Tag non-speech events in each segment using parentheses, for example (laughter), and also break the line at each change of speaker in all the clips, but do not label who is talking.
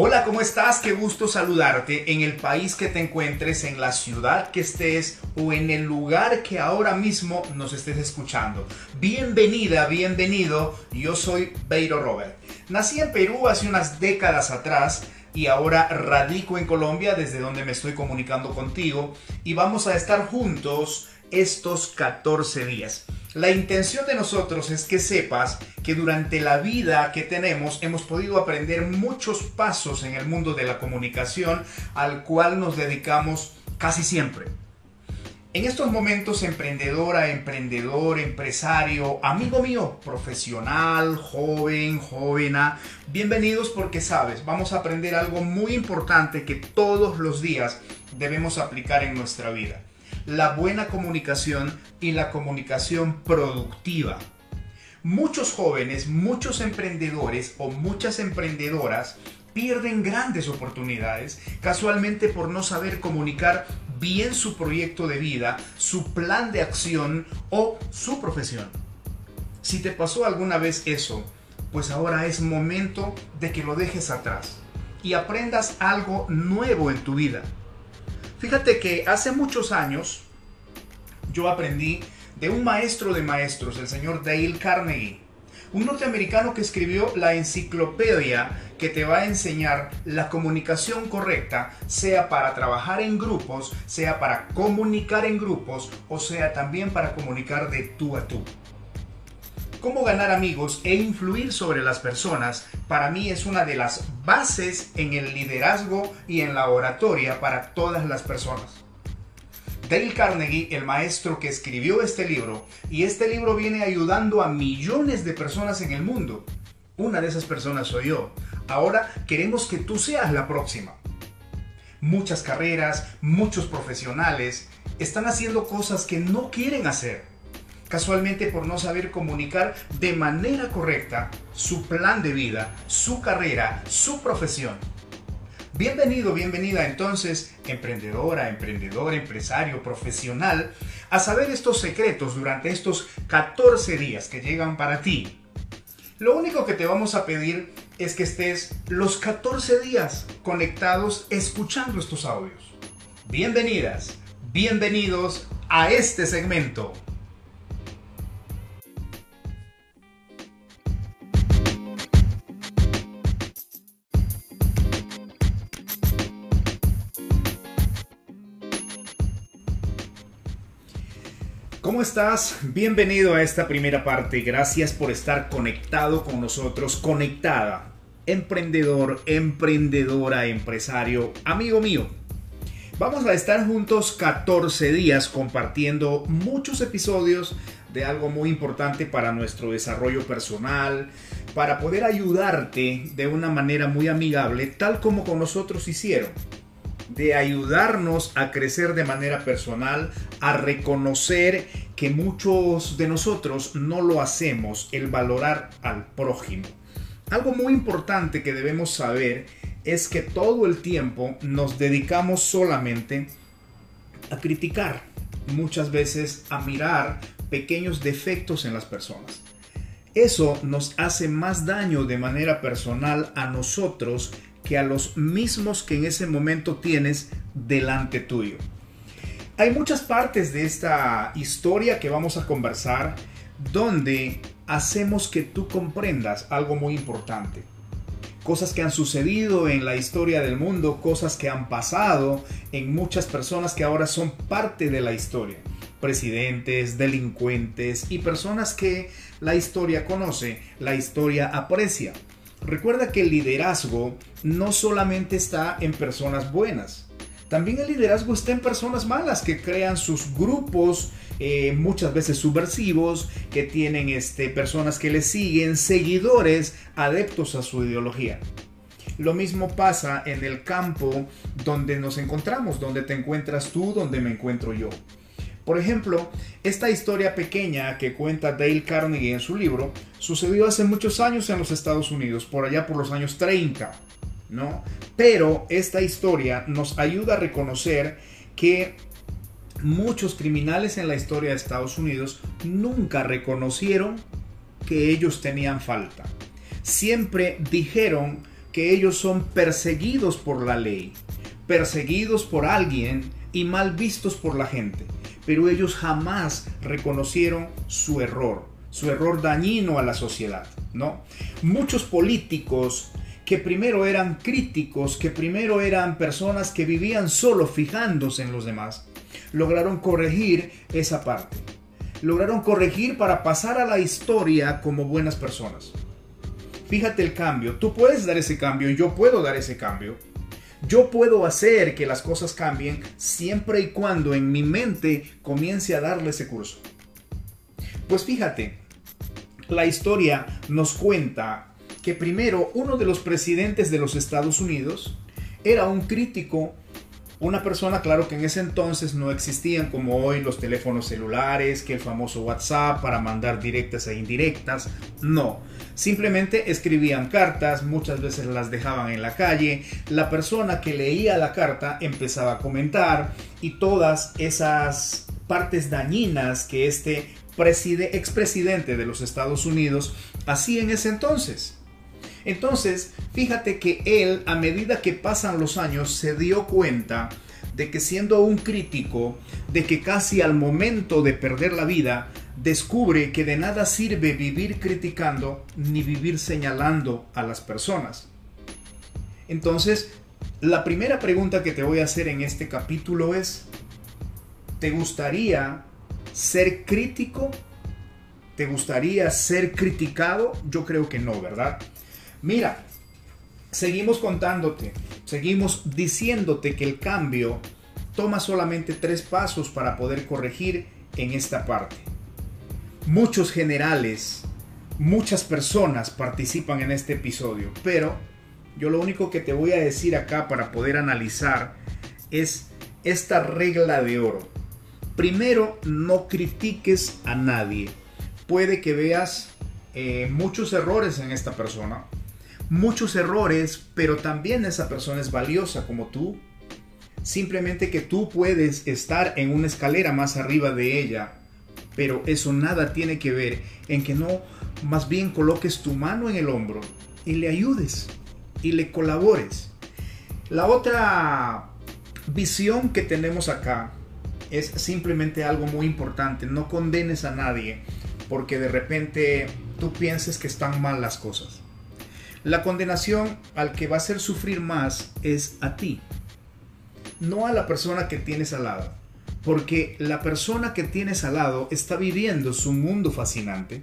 Hola, ¿cómo estás? Qué gusto saludarte en el país que te encuentres, en la ciudad que estés o en el lugar que ahora mismo nos estés escuchando. Bienvenida, bienvenido. Yo soy Beiro Robert. Nací en Perú hace unas décadas atrás y ahora radico en Colombia desde donde me estoy comunicando contigo y vamos a estar juntos estos 14 días. La intención de nosotros es que sepas que durante la vida que tenemos hemos podido aprender muchos pasos en el mundo de la comunicación al cual nos dedicamos casi siempre. En estos momentos, emprendedora, emprendedor, empresario, amigo mío, profesional, joven, jovena, bienvenidos porque sabes, vamos a aprender algo muy importante que todos los días debemos aplicar en nuestra vida la buena comunicación y la comunicación productiva. Muchos jóvenes, muchos emprendedores o muchas emprendedoras pierden grandes oportunidades casualmente por no saber comunicar bien su proyecto de vida, su plan de acción o su profesión. Si te pasó alguna vez eso, pues ahora es momento de que lo dejes atrás y aprendas algo nuevo en tu vida. Fíjate que hace muchos años yo aprendí de un maestro de maestros, el señor Dale Carnegie, un norteamericano que escribió la enciclopedia que te va a enseñar la comunicación correcta, sea para trabajar en grupos, sea para comunicar en grupos o sea también para comunicar de tú a tú. Cómo ganar amigos e influir sobre las personas para mí es una de las bases en el liderazgo y en la oratoria para todas las personas. Dale Carnegie, el maestro que escribió este libro, y este libro viene ayudando a millones de personas en el mundo. Una de esas personas soy yo. Ahora queremos que tú seas la próxima. Muchas carreras, muchos profesionales están haciendo cosas que no quieren hacer casualmente por no saber comunicar de manera correcta su plan de vida, su carrera, su profesión. Bienvenido, bienvenida entonces, emprendedora, emprendedor, empresario, profesional, a saber estos secretos durante estos 14 días que llegan para ti. Lo único que te vamos a pedir es que estés los 14 días conectados escuchando estos audios. Bienvenidas, bienvenidos a este segmento. Bienvenido a esta primera parte. Gracias por estar conectado con nosotros, conectada. Emprendedor, emprendedora, empresario, amigo mío. Vamos a estar juntos 14 días compartiendo muchos episodios de algo muy importante para nuestro desarrollo personal, para poder ayudarte de una manera muy amigable, tal como con nosotros hicieron de ayudarnos a crecer de manera personal, a reconocer que muchos de nosotros no lo hacemos, el valorar al prójimo. Algo muy importante que debemos saber es que todo el tiempo nos dedicamos solamente a criticar, muchas veces a mirar pequeños defectos en las personas. Eso nos hace más daño de manera personal a nosotros que a los mismos que en ese momento tienes delante tuyo. Hay muchas partes de esta historia que vamos a conversar donde hacemos que tú comprendas algo muy importante. Cosas que han sucedido en la historia del mundo, cosas que han pasado en muchas personas que ahora son parte de la historia. Presidentes, delincuentes y personas que la historia conoce, la historia aprecia. Recuerda que el liderazgo no solamente está en personas buenas, también el liderazgo está en personas malas que crean sus grupos, eh, muchas veces subversivos, que tienen este, personas que les siguen, seguidores, adeptos a su ideología. Lo mismo pasa en el campo donde nos encontramos, donde te encuentras tú, donde me encuentro yo. Por ejemplo, esta historia pequeña que cuenta Dale Carnegie en su libro sucedió hace muchos años en los Estados Unidos, por allá por los años 30, ¿no? Pero esta historia nos ayuda a reconocer que muchos criminales en la historia de Estados Unidos nunca reconocieron que ellos tenían falta. Siempre dijeron que ellos son perseguidos por la ley, perseguidos por alguien y mal vistos por la gente. Pero ellos jamás reconocieron su error, su error dañino a la sociedad, ¿no? Muchos políticos que primero eran críticos, que primero eran personas que vivían solo fijándose en los demás, lograron corregir esa parte. Lograron corregir para pasar a la historia como buenas personas. Fíjate el cambio. Tú puedes dar ese cambio, yo puedo dar ese cambio. Yo puedo hacer que las cosas cambien siempre y cuando en mi mente comience a darle ese curso. Pues fíjate, la historia nos cuenta que primero uno de los presidentes de los Estados Unidos era un crítico una persona, claro que en ese entonces no existían como hoy los teléfonos celulares, que el famoso WhatsApp para mandar directas e indirectas. No, simplemente escribían cartas, muchas veces las dejaban en la calle. La persona que leía la carta empezaba a comentar y todas esas partes dañinas que este expresidente de los Estados Unidos hacía en ese entonces. Entonces, fíjate que él, a medida que pasan los años, se dio cuenta de que siendo un crítico, de que casi al momento de perder la vida, descubre que de nada sirve vivir criticando ni vivir señalando a las personas. Entonces, la primera pregunta que te voy a hacer en este capítulo es, ¿te gustaría ser crítico? ¿Te gustaría ser criticado? Yo creo que no, ¿verdad? Mira, seguimos contándote, seguimos diciéndote que el cambio toma solamente tres pasos para poder corregir en esta parte. Muchos generales, muchas personas participan en este episodio, pero yo lo único que te voy a decir acá para poder analizar es esta regla de oro. Primero, no critiques a nadie. Puede que veas eh, muchos errores en esta persona, muchos errores, pero también esa persona es valiosa como tú. Simplemente que tú puedes estar en una escalera más arriba de ella, pero eso nada tiene que ver en que no, más bien coloques tu mano en el hombro y le ayudes y le colabores. La otra visión que tenemos acá es simplemente algo muy importante. No condenes a nadie porque de repente tú pienses que están mal las cosas. La condenación al que va a hacer sufrir más es a ti, no a la persona que tienes al lado. Porque la persona que tienes al lado está viviendo su mundo fascinante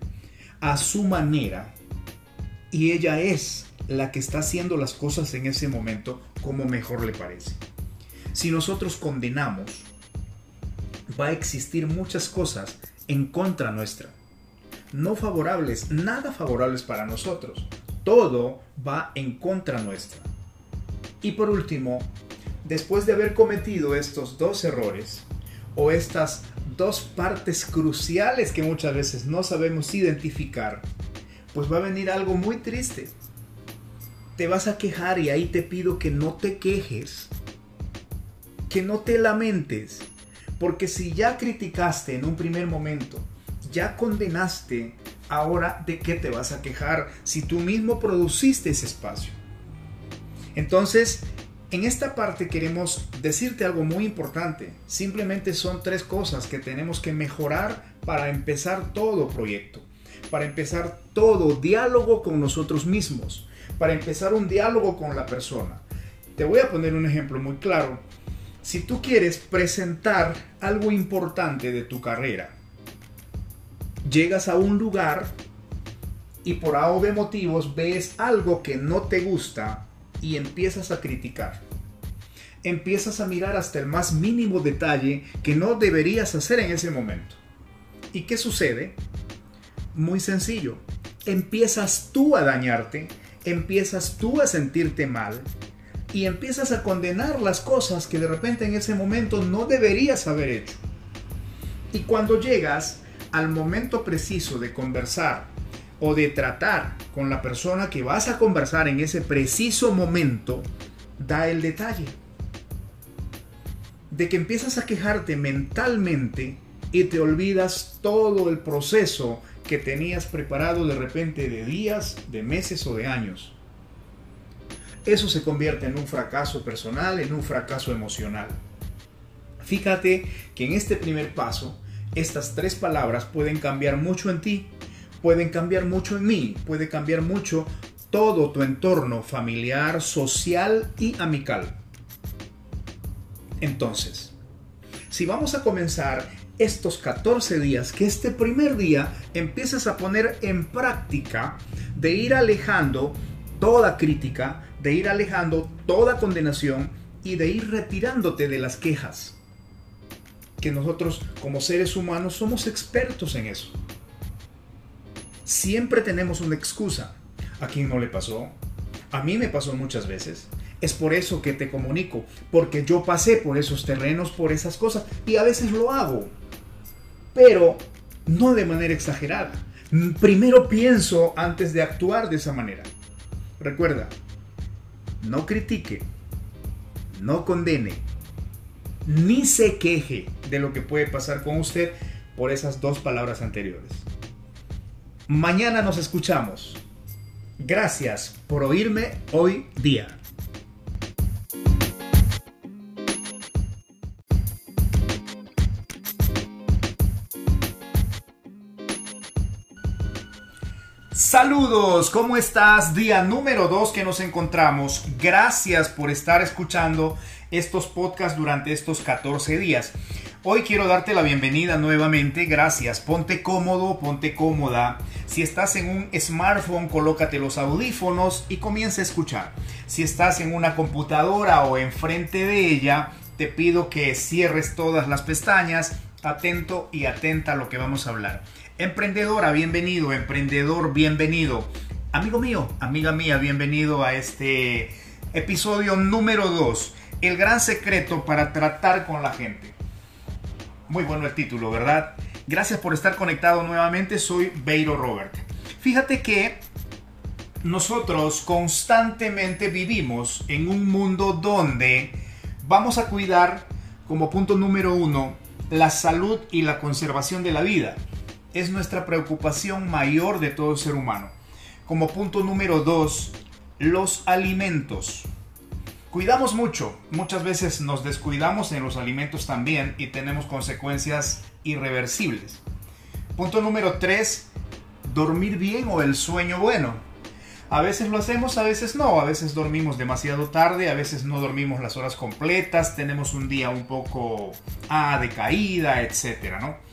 a su manera y ella es la que está haciendo las cosas en ese momento como mejor le parece. Si nosotros condenamos, va a existir muchas cosas en contra nuestra, no favorables, nada favorables para nosotros todo va en contra nuestra. Y por último, después de haber cometido estos dos errores, o estas dos partes cruciales que muchas veces no sabemos identificar, pues va a venir algo muy triste. Te vas a quejar y ahí te pido que no te quejes, que no te lamentes, porque si ya criticaste en un primer momento, ya condenaste, ahora de qué te vas a quejar si tú mismo produciste ese espacio. Entonces, en esta parte queremos decirte algo muy importante. Simplemente son tres cosas que tenemos que mejorar para empezar todo proyecto, para empezar todo diálogo con nosotros mismos, para empezar un diálogo con la persona. Te voy a poner un ejemplo muy claro. Si tú quieres presentar algo importante de tu carrera, llegas a un lugar y por A de motivos ves algo que no te gusta y empiezas a criticar. Empiezas a mirar hasta el más mínimo detalle que no deberías hacer en ese momento. ¿Y qué sucede? Muy sencillo. Empiezas tú a dañarte, empiezas tú a sentirte mal y empiezas a condenar las cosas que de repente en ese momento no deberías haber hecho. Y cuando llegas al momento preciso de conversar o de tratar con la persona que vas a conversar en ese preciso momento, da el detalle. De que empiezas a quejarte mentalmente y te olvidas todo el proceso que tenías preparado de repente de días, de meses o de años. eso se convierte en un fracaso personal, en un fracaso emocional. Fíjate que en este primer paso, estas tres palabras pueden cambiar mucho en ti, pueden cambiar mucho en mí, puede cambiar mucho todo tu entorno familiar, social y amical. Entonces, si vamos a comenzar estos 14 días, que este primer día empieces a poner en práctica de ir alejando toda crítica, de ir alejando toda condenación y de ir retirándote de las quejas. Que nosotros como seres humanos somos expertos en eso. Siempre tenemos una excusa. ¿A quién no le pasó? A mí me pasó muchas veces. Es por eso que te comunico, porque yo pasé por esos terrenos, por esas cosas, y a veces lo hago. Pero no de manera exagerada. Primero pienso antes de actuar de esa manera. Recuerda, no critique, no condene, ni se queje de lo que puede pasar con usted por esas dos palabras anteriores. Mañana nos escuchamos. Gracias por oírme hoy día. Saludos, ¿cómo estás? Día número 2 que nos encontramos. Gracias por estar escuchando estos podcasts durante estos 14 días. Hoy quiero darte la bienvenida nuevamente, gracias. Ponte cómodo, ponte cómoda. Si estás en un smartphone, colócate los audífonos y comienza a escuchar. Si estás en una computadora o enfrente de ella, te pido que cierres todas las pestañas, atento y atenta a lo que vamos a hablar. Emprendedora, bienvenido, emprendedor, bienvenido. Amigo mío, amiga mía, bienvenido a este episodio número 2. El gran secreto para tratar con la gente. Muy bueno el título, ¿verdad? Gracias por estar conectado nuevamente, soy Beiro Robert. Fíjate que nosotros constantemente vivimos en un mundo donde vamos a cuidar como punto número uno la salud y la conservación de la vida es nuestra preocupación mayor de todo ser humano. Como punto número dos, los alimentos. Cuidamos mucho, muchas veces nos descuidamos en los alimentos también y tenemos consecuencias irreversibles. Punto número tres, dormir bien o el sueño bueno. A veces lo hacemos, a veces no, a veces dormimos demasiado tarde, a veces no dormimos las horas completas, tenemos un día un poco ah, de caída, etcétera, ¿no?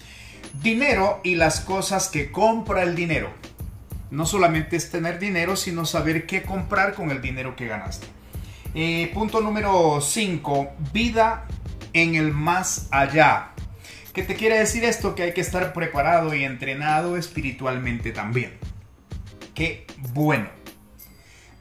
Dinero y las cosas que compra el dinero. No solamente es tener dinero, sino saber qué comprar con el dinero que ganaste. Eh, punto número 5. Vida en el más allá. ¿Qué te quiere decir esto? Que hay que estar preparado y entrenado espiritualmente también. Qué bueno.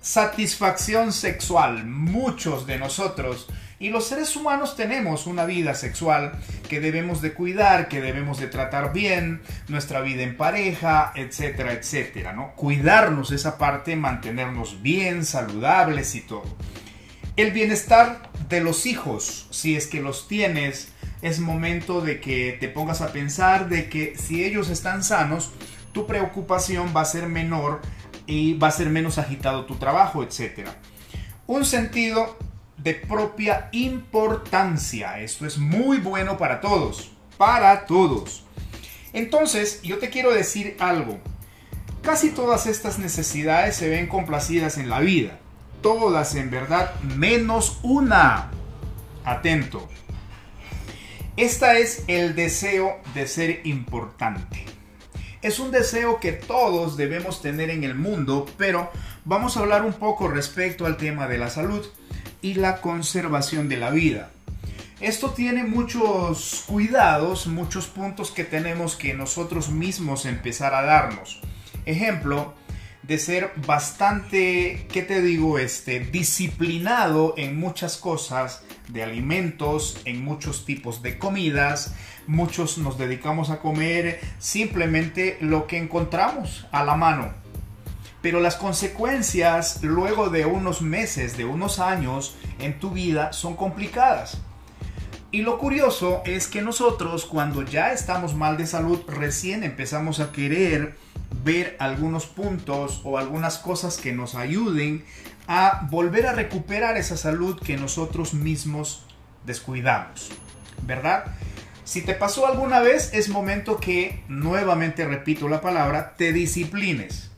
Satisfacción sexual. Muchos de nosotros y los seres humanos tenemos una vida sexual que debemos de cuidar, que debemos de tratar bien, nuestra vida en pareja, etcétera, etcétera, ¿no? Cuidarnos esa parte, mantenernos bien, saludables y todo. El bienestar de los hijos, si es que los tienes, es momento de que te pongas a pensar de que si ellos están sanos, tu preocupación va a ser menor y va a ser menos agitado tu trabajo, etcétera. Un sentido de propia importancia. Esto es muy bueno para todos, para todos. Entonces, yo te quiero decir algo. Casi todas estas necesidades se ven complacidas en la vida. Todas en verdad, menos una. Atento. Esta es el deseo de ser importante. Es un deseo que todos debemos tener en el mundo, pero vamos a hablar un poco respecto al tema de la salud y la conservación de la vida. Esto tiene muchos cuidados, muchos puntos que tenemos que nosotros mismos empezar a darnos. Ejemplo, de ser bastante, ¿qué te digo? Este, disciplinado en muchas cosas de alimentos, en muchos tipos de comidas. Muchos nos dedicamos a comer simplemente lo que encontramos a la mano. Pero las consecuencias luego de unos meses, de unos años en tu vida son complicadas. Y lo curioso es que nosotros cuando ya estamos mal de salud recién empezamos a querer ver algunos puntos o algunas cosas que nos ayuden a volver a recuperar esa salud que nosotros mismos descuidamos, ¿verdad? Si te pasó alguna vez, es momento que, nuevamente repito la palabra, te disciplines.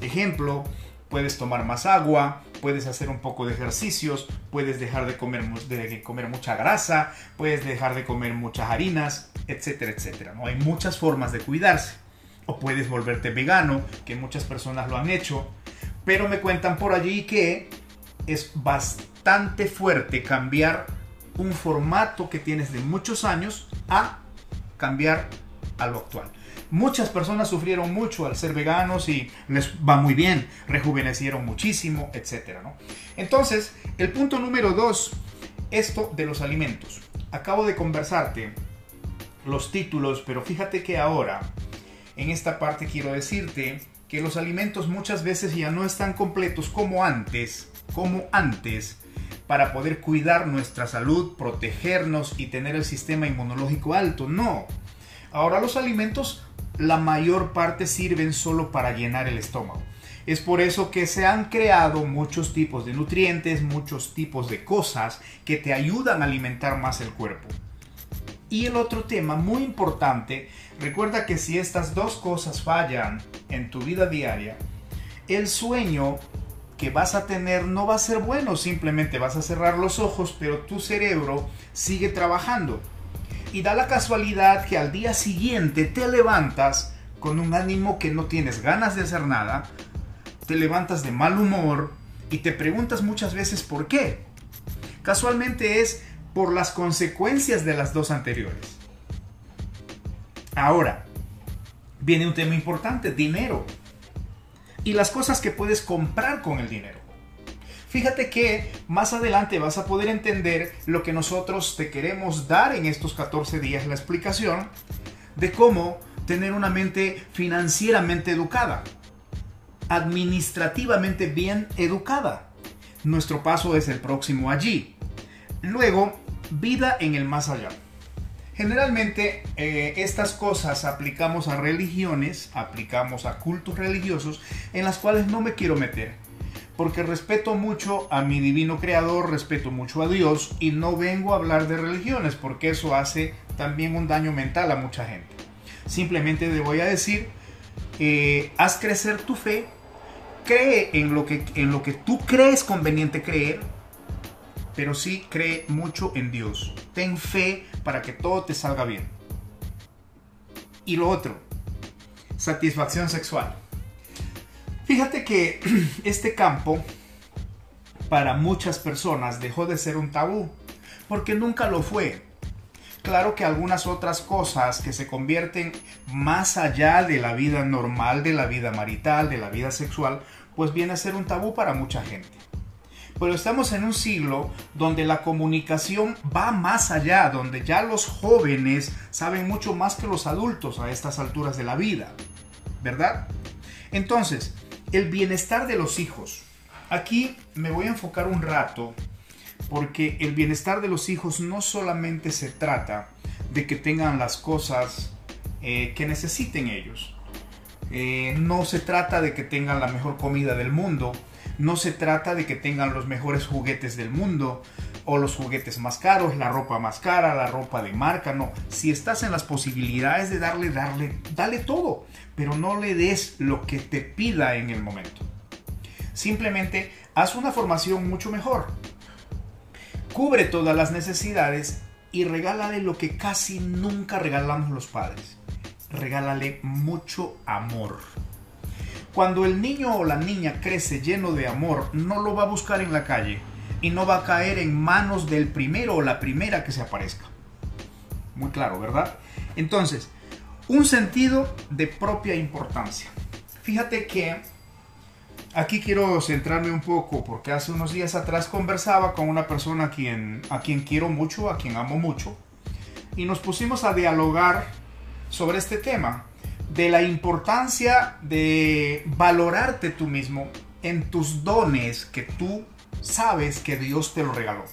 Ejemplo, puedes tomar más agua, puedes hacer un poco de ejercicios, puedes dejar de comer, de comer mucha grasa, puedes dejar de comer muchas harinas, etcétera, etcétera. ¿no? Hay muchas formas de cuidarse. O puedes volverte vegano, que muchas personas lo han hecho. Pero me cuentan por allí que es bastante fuerte cambiar un formato que tienes de muchos años a cambiar a lo actual. Muchas personas sufrieron mucho al ser veganos y les va muy bien, rejuvenecieron muchísimo, etc. Entonces, el punto número dos, esto de los alimentos. Acabo de conversarte los títulos, pero fíjate que ahora, en esta parte quiero decirte que los alimentos muchas veces ya no están completos como antes, como antes, para poder cuidar nuestra salud, protegernos y tener el sistema inmunológico alto. No. Ahora los alimentos, la mayor parte sirven solo para llenar el estómago. Es por eso que se han creado muchos tipos de nutrientes, muchos tipos de cosas que te ayudan a alimentar más el cuerpo. Y el otro tema muy importante, recuerda que si estas dos cosas fallan en tu vida diaria, el sueño que vas a tener no va a ser bueno, simplemente vas a cerrar los ojos, pero tu cerebro sigue trabajando. Y da la casualidad que al día siguiente te levantas con un ánimo que no tienes ganas de hacer nada, te levantas de mal humor y te preguntas muchas veces por qué. Casualmente es por las consecuencias de las dos anteriores. Ahora, viene un tema importante, dinero y las cosas que puedes comprar con el dinero. Fíjate que más adelante vas a poder entender lo que nosotros te queremos dar en estos 14 días, la explicación de cómo tener una mente financieramente educada, administrativamente bien educada. Nuestro paso es el próximo allí. Luego, vida en el más allá. Generalmente eh, estas cosas aplicamos a religiones, aplicamos a cultos religiosos en las cuales no me quiero meter. Porque respeto mucho a mi divino creador, respeto mucho a Dios y no vengo a hablar de religiones porque eso hace también un daño mental a mucha gente. Simplemente te voy a decir, eh, haz crecer tu fe, cree en lo, que, en lo que tú crees conveniente creer, pero sí cree mucho en Dios. Ten fe para que todo te salga bien. Y lo otro, satisfacción sexual. Fíjate que (clears throat) este campo para muchas personas dejó de ser un tabú, porque nunca lo fue. Claro que algunas otras cosas que se convierten más allá de la vida normal, de la vida marital, de la vida sexual, pues viene a ser un tabú para mucha gente. Pero estamos en un siglo donde la comunicación va más allá, donde ya los jóvenes saben mucho más que los adultos a estas alturas de la vida, ¿verdad? Entonces, el bienestar de los hijos. Aquí me voy a enfocar un rato porque el bienestar de los hijos no solamente se trata de que tengan las cosas eh, que necesiten ellos. Eh, no se trata de que tengan la mejor comida del mundo, no se trata de que tengan los mejores juguetes del mundo o los juguetes más caros, la ropa más cara, la ropa de marca, no. Si estás en las posibilidades de darle, darle, dale todo, pero no le des lo que te pida en el momento. Simplemente haz una formación mucho mejor. Cubre todas las necesidades y regálale lo que casi nunca regalamos los padres. Regálale mucho amor. Cuando el niño o la niña crece lleno de amor, no lo va a buscar en la calle y no va a caer en manos del primero o la primera que se aparezca. Muy claro, ¿verdad? Entonces, un sentido de propia importancia. Fíjate que aquí quiero centrarme un poco porque hace unos días atrás conversaba con una persona a quien, a quien quiero mucho, a quien amo mucho, y nos pusimos a dialogar sobre este tema de la importancia de valorarte tú mismo en tus dones que tú sabes que Dios te lo regaló.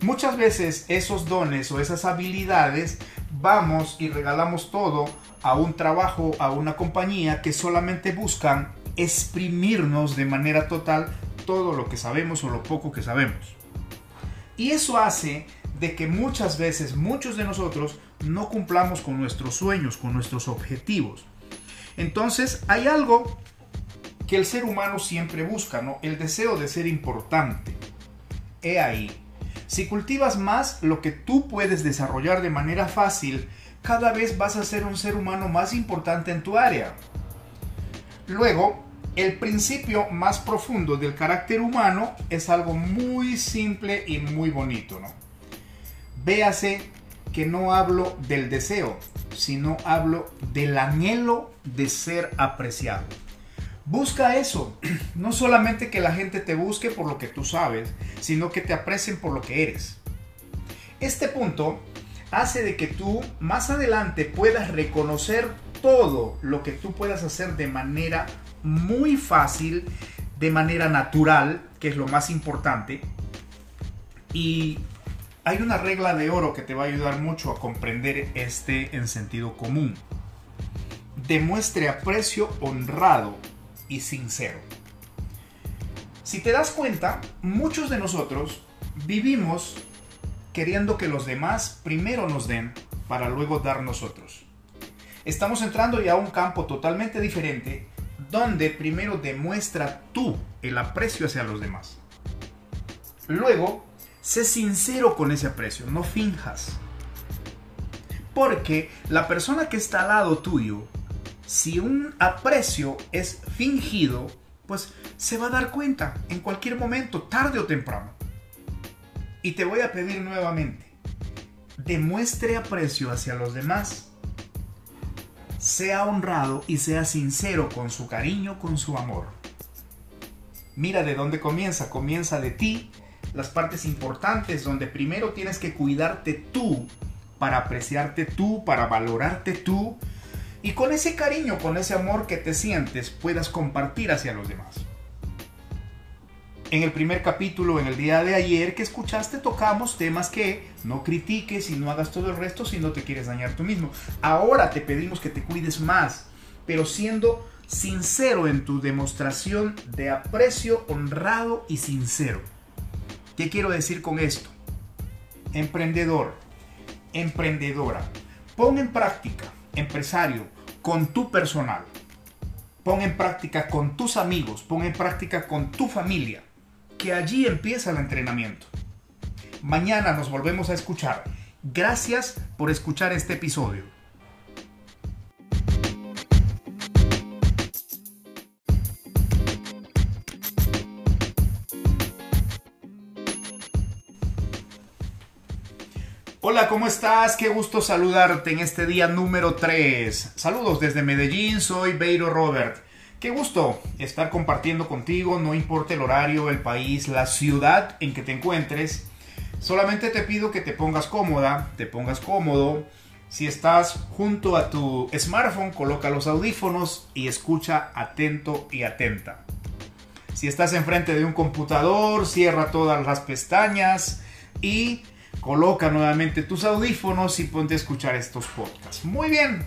Muchas veces esos dones o esas habilidades vamos y regalamos todo a un trabajo, a una compañía que solamente buscan exprimirnos de manera total todo lo que sabemos o lo poco que sabemos. Y eso hace de que muchas veces muchos de nosotros no cumplamos con nuestros sueños, con nuestros objetivos. Entonces hay algo que el ser humano siempre busca, ¿no? El deseo de ser importante. He ahí. Si cultivas más lo que tú puedes desarrollar de manera fácil, cada vez vas a ser un ser humano más importante en tu área. Luego, el principio más profundo del carácter humano es algo muy simple y muy bonito, ¿no? Véase que no hablo del deseo, sino hablo del anhelo de ser apreciado. Busca eso, (clears throat) no solamente que la gente te busque por lo que tú sabes, sino que te aprecien por lo que eres. Este punto hace de que tú más adelante puedas reconocer todo lo que tú puedas hacer de manera muy fácil, de manera natural, que es lo más importante. Y hay una regla de oro que te va a ayudar mucho a comprender este en sentido común. Demuestre aprecio honrado sincero. Si te das cuenta, muchos de nosotros vivimos queriendo que los demás primero nos den para luego dar nosotros. Estamos entrando ya a un campo totalmente diferente donde primero demuestra tú el aprecio hacia los demás. Luego, sé sincero con ese aprecio, no finjas. Porque la persona que está al lado tuyo, si un aprecio es fingido, pues se va a dar cuenta en cualquier momento, tarde o temprano. Y te voy a pedir nuevamente, demuestre aprecio hacia los demás. Sea honrado y sea sincero con su cariño, con su amor. Mira de dónde comienza. Comienza de ti, las partes importantes donde primero tienes que cuidarte tú para apreciarte tú, para valorarte tú. Y con ese cariño, con ese amor que te sientes, puedas compartir hacia los demás en el primer capítulo, en el día de ayer que escuchaste, tocamos temas que no critiques y no hagas todo el resto si no te quieres dañar tú mismo. Ahora te pedimos que te cuides más, pero siendo sincero en tu demostración de aprecio honrado y sincero. ¿Qué quiero decir con esto? Emprendedor, emprendedora, pon en práctica, empresario, con tu personal. Pon en práctica con tus amigos, pon en práctica con tu familia que allí empieza el entrenamiento. Mañana nos volvemos a escuchar. Gracias por escuchar este episodio. Hola, ¿cómo estás? Qué gusto saludarte en este día número 3. Saludos desde Medellín, soy Beiro Robert. Qué gusto estar compartiendo contigo, no importa el horario, el país, la ciudad en que te encuentres. Solamente te pido que te pongas cómoda, te pongas cómodo. Si estás junto a tu smartphone, coloca los audífonos y escucha atento y atenta. Si estás enfrente de un computador, cierra todas las pestañas y coloca nuevamente tus audífonos y ponte a escuchar estos podcasts. Muy bien,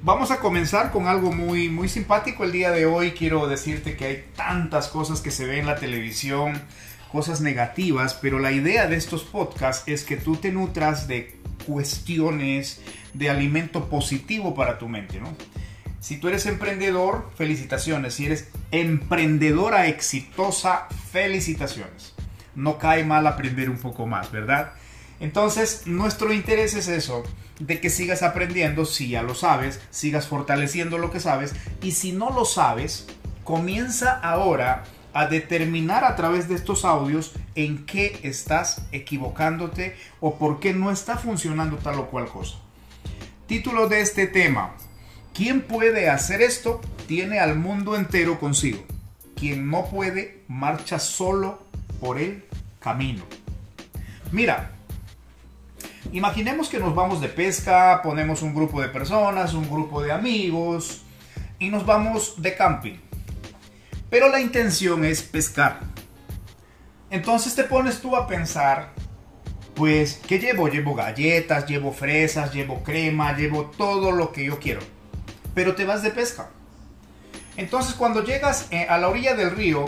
Vamos a comenzar con algo muy, muy simpático el día de hoy. Quiero decirte que hay tantas cosas que se ven en la televisión, cosas negativas, pero la idea de estos podcasts es que tú te nutras de cuestiones de alimento positivo para tu mente, ¿no? Si tú eres emprendedor, felicitaciones. Si eres emprendedora exitosa, felicitaciones. No cae mal aprender un poco más, ¿verdad? Entonces, nuestro interés es eso, de que sigas aprendiendo, si ya lo sabes, sigas fortaleciendo lo que sabes, y si no lo sabes, comienza ahora a determinar a través de estos audios en qué estás equivocándote o por qué no está funcionando tal o cual cosa. Título de este tema. ¿Quién puede hacer esto? Tiene al mundo entero consigo. Quien no puede, marcha solo por el camino. Mira, Imaginemos que nos vamos de pesca, ponemos un grupo de personas, un grupo de amigos y nos vamos de camping. Pero la intención es pescar. Entonces te pones tú a pensar, pues, ¿qué llevo? Llevo galletas, llevo fresas, llevo crema, llevo todo lo que yo quiero. Pero te vas de pesca. Entonces cuando llegas eh, a la orilla del río,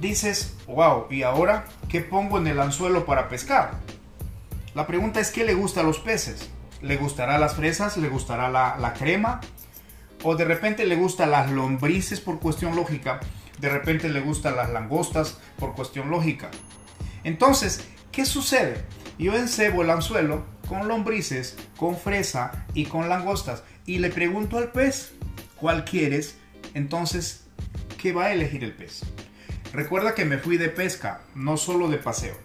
dices, wow, ¿y ahora qué pongo en el anzuelo para pescar? La pregunta es, ¿qué le gusta a los peces? ¿Le gustará las fresas? ¿Le gustará la, la crema? ¿O de repente le gustan las lombrices por cuestión lógica? ¿De repente le gustan las langostas por cuestión lógica? Entonces, ¿qué sucede? Yo encebo el anzuelo con lombrices, con fresa y con langostas y le pregunto al pez, ¿cuál quieres? Entonces, ¿qué va a elegir el pez? Recuerda que me fui de pesca, no solo de paseo.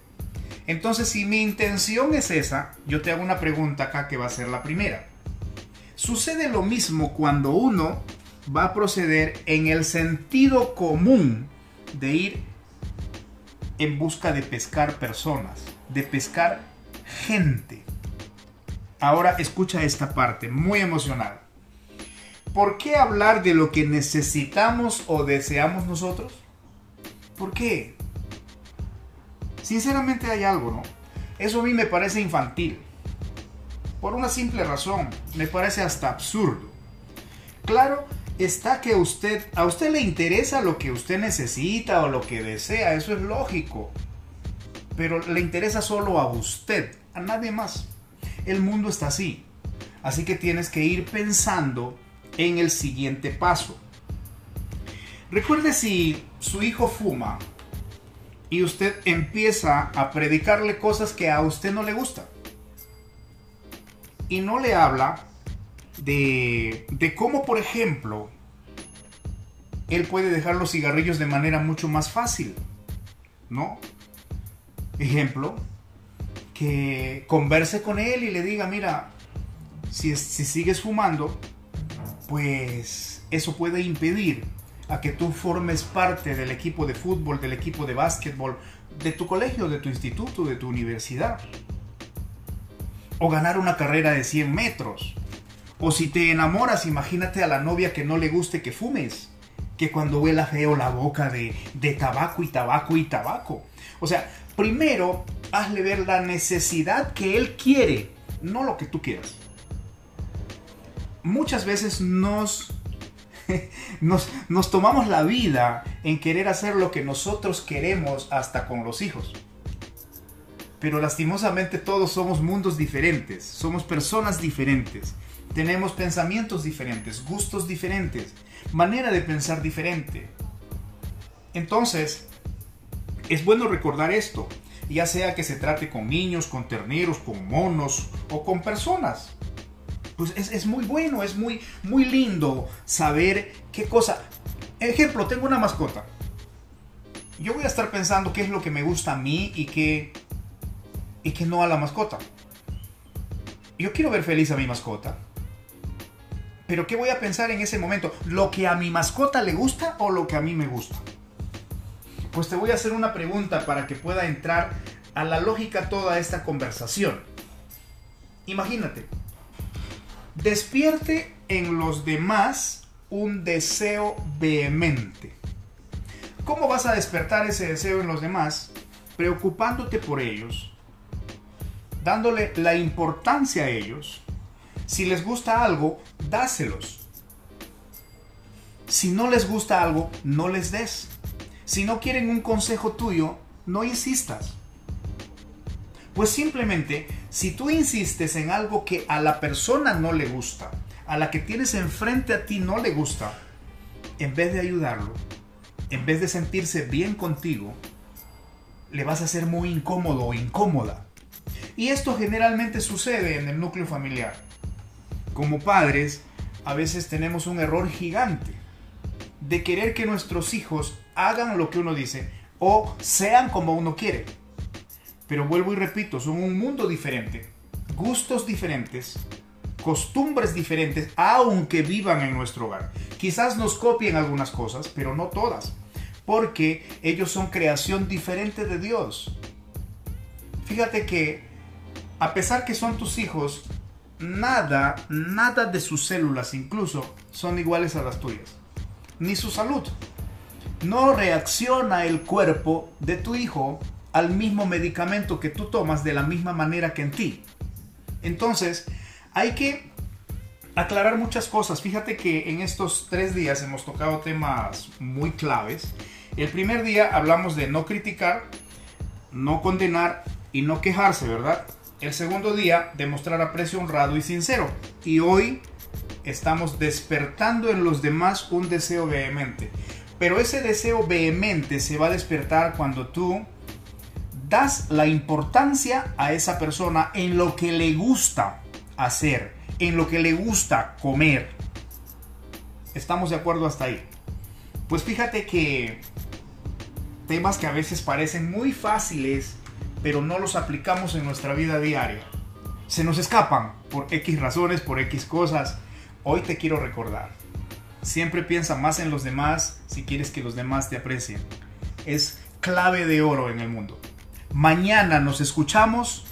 Entonces, si mi intención es esa, yo te hago una pregunta acá que va a ser la primera. Sucede lo mismo cuando uno va a proceder en el sentido común de ir en busca de pescar personas, de pescar gente. Ahora escucha esta parte, muy emocional. ¿Por qué hablar de lo que necesitamos o deseamos nosotros? ¿Por qué? Sinceramente hay algo, ¿no? Eso a mí me parece infantil. Por una simple razón, me parece hasta absurdo. Claro, está que usted, a usted le interesa lo que usted necesita o lo que desea, eso es lógico. Pero le interesa solo a usted, a nadie más. El mundo está así. Así que tienes que ir pensando en el siguiente paso. Recuerde si su hijo fuma y usted empieza a predicarle cosas que a usted no le gustan. Y no le habla de, de cómo, por ejemplo, él puede dejar los cigarrillos de manera mucho más fácil. ¿No? Ejemplo, que converse con él y le diga, mira, si, si sigues fumando, pues eso puede impedir a que tú formes parte del equipo de fútbol, del equipo de básquetbol, de tu colegio, de tu instituto, de tu universidad. O ganar una carrera de 100 metros. O si te enamoras, imagínate a la novia que no le guste que fumes. Que cuando huela feo la boca de, de tabaco y tabaco y tabaco. O sea, primero hazle ver la necesidad que él quiere, no lo que tú quieras. Muchas veces nos, (laughs) nos, tomamos la vida en querer hacer lo que nosotros queremos hasta con los hijos. Pero lastimosamente todos somos mundos diferentes, somos personas diferentes, tenemos pensamientos diferentes, gustos diferentes, manera de pensar diferente. Entonces, es bueno recordar esto ya sea que se trate con niños, con terneros, con monos o con personas. Pues es, muy bueno, es muy, muy lindo saber qué cosa. Ejemplo, tengo una mascota. Yo voy a estar pensando qué es lo que me gusta a mí y qué, y qué no a la mascota. Yo quiero ver feliz a mi mascota. Pero ¿qué voy a pensar en ese momento? ¿Lo que a mi mascota le gusta o lo que a mí me gusta? pues te voy a hacer una pregunta para que pueda entrar a la lógica toda esta conversación. Imagínate, despierte en los demás un deseo vehemente. ¿Cómo vas a despertar ese deseo en los demás? Preocupándote por ellos, dándole la importancia a ellos. Si les gusta algo, dáselos. Si no les gusta algo, no les des. Si no quieren un consejo tuyo, no insistas. Pues simplemente, si tú insistes en algo que a la persona no le gusta, a la que tienes enfrente a ti no le gusta, en vez de ayudarlo, en vez de sentirse bien contigo, le vas a hacer muy incómodo o incómoda. Y esto generalmente sucede en el núcleo familiar. Como padres, a veces tenemos un error gigante de querer que nuestros hijos hagan lo que uno dice o sean como uno quiere. Pero vuelvo y repito, son un mundo diferente, gustos diferentes, costumbres diferentes, aunque vivan en nuestro hogar. Quizás nos copien algunas cosas, pero no todas, porque ellos son creación diferente de Dios. Fíjate que, a pesar que son tus hijos, nada, nada de sus células incluso son iguales a las tuyas, ni su salud no reacciona el cuerpo de tu hijo al mismo medicamento que tú tomas de la misma manera que en ti. Entonces, hay que aclarar muchas cosas. Fíjate que en estos tres días hemos tocado temas muy claves. El primer día hablamos de no criticar, no condenar y no quejarse, ¿verdad? El segundo día, demostrar aprecio honrado y sincero. Y hoy estamos despertando en los demás un deseo vehemente. Pero ese deseo vehemente se va a despertar cuando tú das la importancia a esa persona en lo que le gusta hacer, en lo que le gusta comer. ¿Estamos de acuerdo hasta ahí? Pues fíjate que temas que a veces parecen muy fáciles, pero no los aplicamos en nuestra vida diaria. Se nos escapan por X razones, por X cosas. Hoy te quiero recordar. Siempre piensa más en los demás si quieres que los demás te aprecien. Es clave de oro en el mundo. Mañana nos escuchamos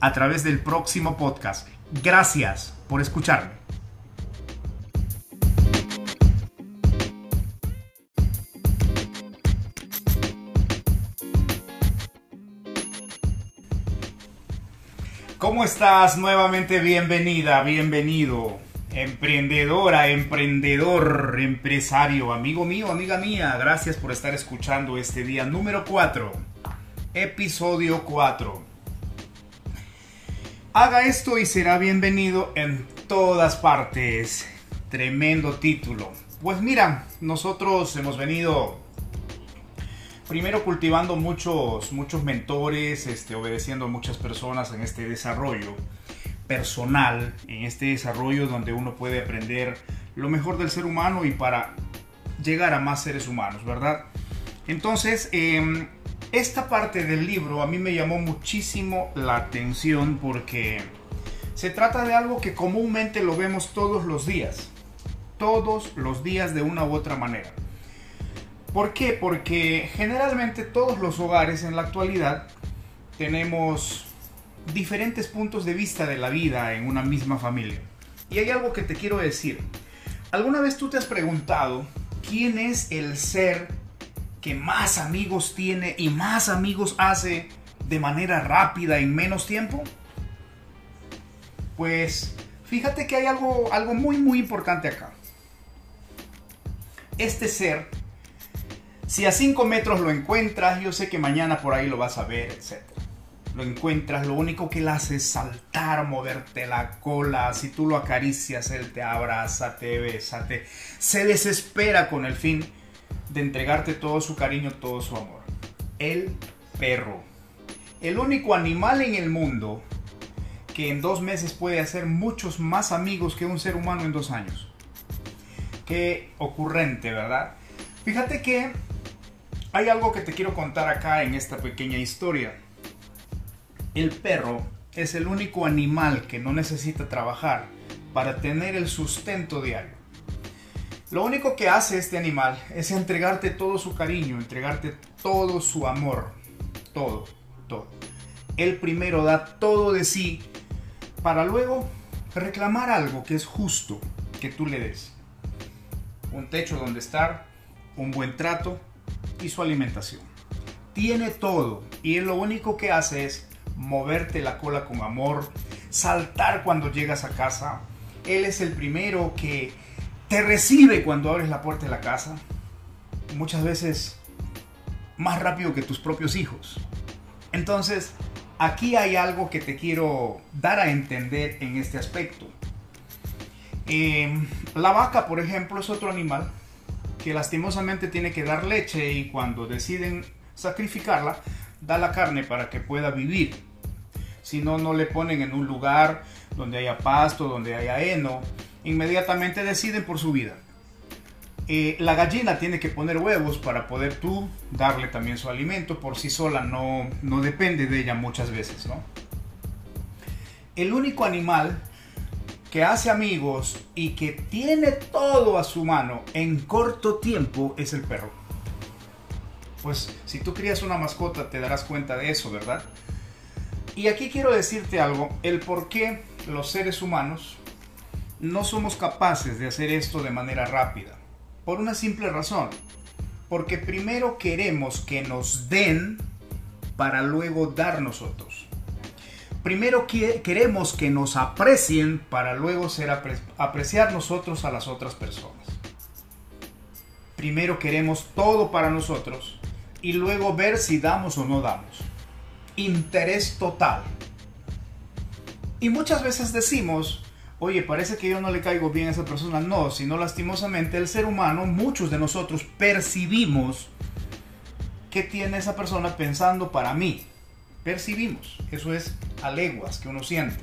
a través del próximo podcast. Gracias por escucharme. ¿Cómo estás? Nuevamente bienvenida, bienvenido. Emprendedora, emprendedor, empresario, amigo mío, amiga mía, gracias por estar escuchando este día número 4, episodio 4. Haga esto y será bienvenido en todas partes. Tremendo título. Pues mira, nosotros hemos venido primero cultivando muchos, muchos mentores, este, obedeciendo a muchas personas en este desarrollo personal, en este desarrollo donde uno puede aprender lo mejor del ser humano y para llegar a más seres humanos, ¿verdad? Entonces, em, esta parte del libro a mí me llamó muchísimo la atención porque se trata de algo que comúnmente lo vemos todos los días, todos los días de una u otra manera. ¿Por qué? Porque generalmente todos los hogares en la actualidad tenemos diferentes puntos de vista de la vida en una misma familia. Y hay algo que te quiero decir. ¿Alguna vez tú te has preguntado quién es el ser que más amigos tiene y más amigos hace de manera rápida en menos tiempo? Pues fíjate que hay algo, algo muy muy importante acá. Este ser, si a 5 metros lo encuentras, yo sé que mañana por ahí lo vas a ver, etc lo encuentras, lo único que él hace es saltar, moverte la cola. Si tú lo acaricias, él te abraza, te besa, se desespera con el fin de entregarte todo su cariño, todo su amor. El perro. El único animal en el mundo que en dos meses puede hacer muchos más amigos que un ser humano en dos años. Qué ocurrente, ¿verdad? Fíjate que hay algo que te quiero contar acá en esta pequeña historia. El perro es el único animal que no necesita trabajar para tener el sustento diario. Lo único que hace este animal es entregarte todo su cariño, entregarte todo su amor, todo, todo. Él primero da todo de sí para luego reclamar algo que es justo que tú le des. Un techo donde estar, un buen trato y su alimentación. Tiene todo y él lo único que hace es moverte la cola con amor, saltar cuando llegas a casa. Él es el primero que te recibe cuando abres la puerta de la casa. Muchas veces más rápido que tus propios hijos. Entonces, aquí hay algo que te quiero dar a entender en este aspecto. Em, la vaca, por ejemplo, es otro animal que lastimosamente tiene que dar leche y cuando deciden sacrificarla, da la carne para que pueda vivir. Si no, no le ponen en un lugar donde haya pasto, donde haya heno. Inmediatamente deciden por su vida. Eh, la gallina tiene que poner huevos para poder tú darle también su alimento. Por sí sola no, no depende de ella muchas veces, ¿no? El único animal que hace amigos y que tiene todo a su mano en corto tiempo es el perro pues si tú crías una mascota te darás cuenta de eso, ¿verdad? Y aquí quiero decirte algo, el por qué los seres humanos no somos capaces de hacer esto de manera rápida. Por una simple razón. Porque primero queremos que nos den para luego dar nosotros. primero queremos que nos aprecien para luego ser apreciar nosotros a las otras personas. Primero queremos todo para nosotros y luego ver si damos o no damos. Interés total. Y muchas veces decimos, oye, parece que yo no le caigo bien a esa persona. No, sino lastimosamente el ser humano, muchos de nosotros percibimos que tiene esa persona pensando para mí. Percibimos, eso es a leguas que uno siente.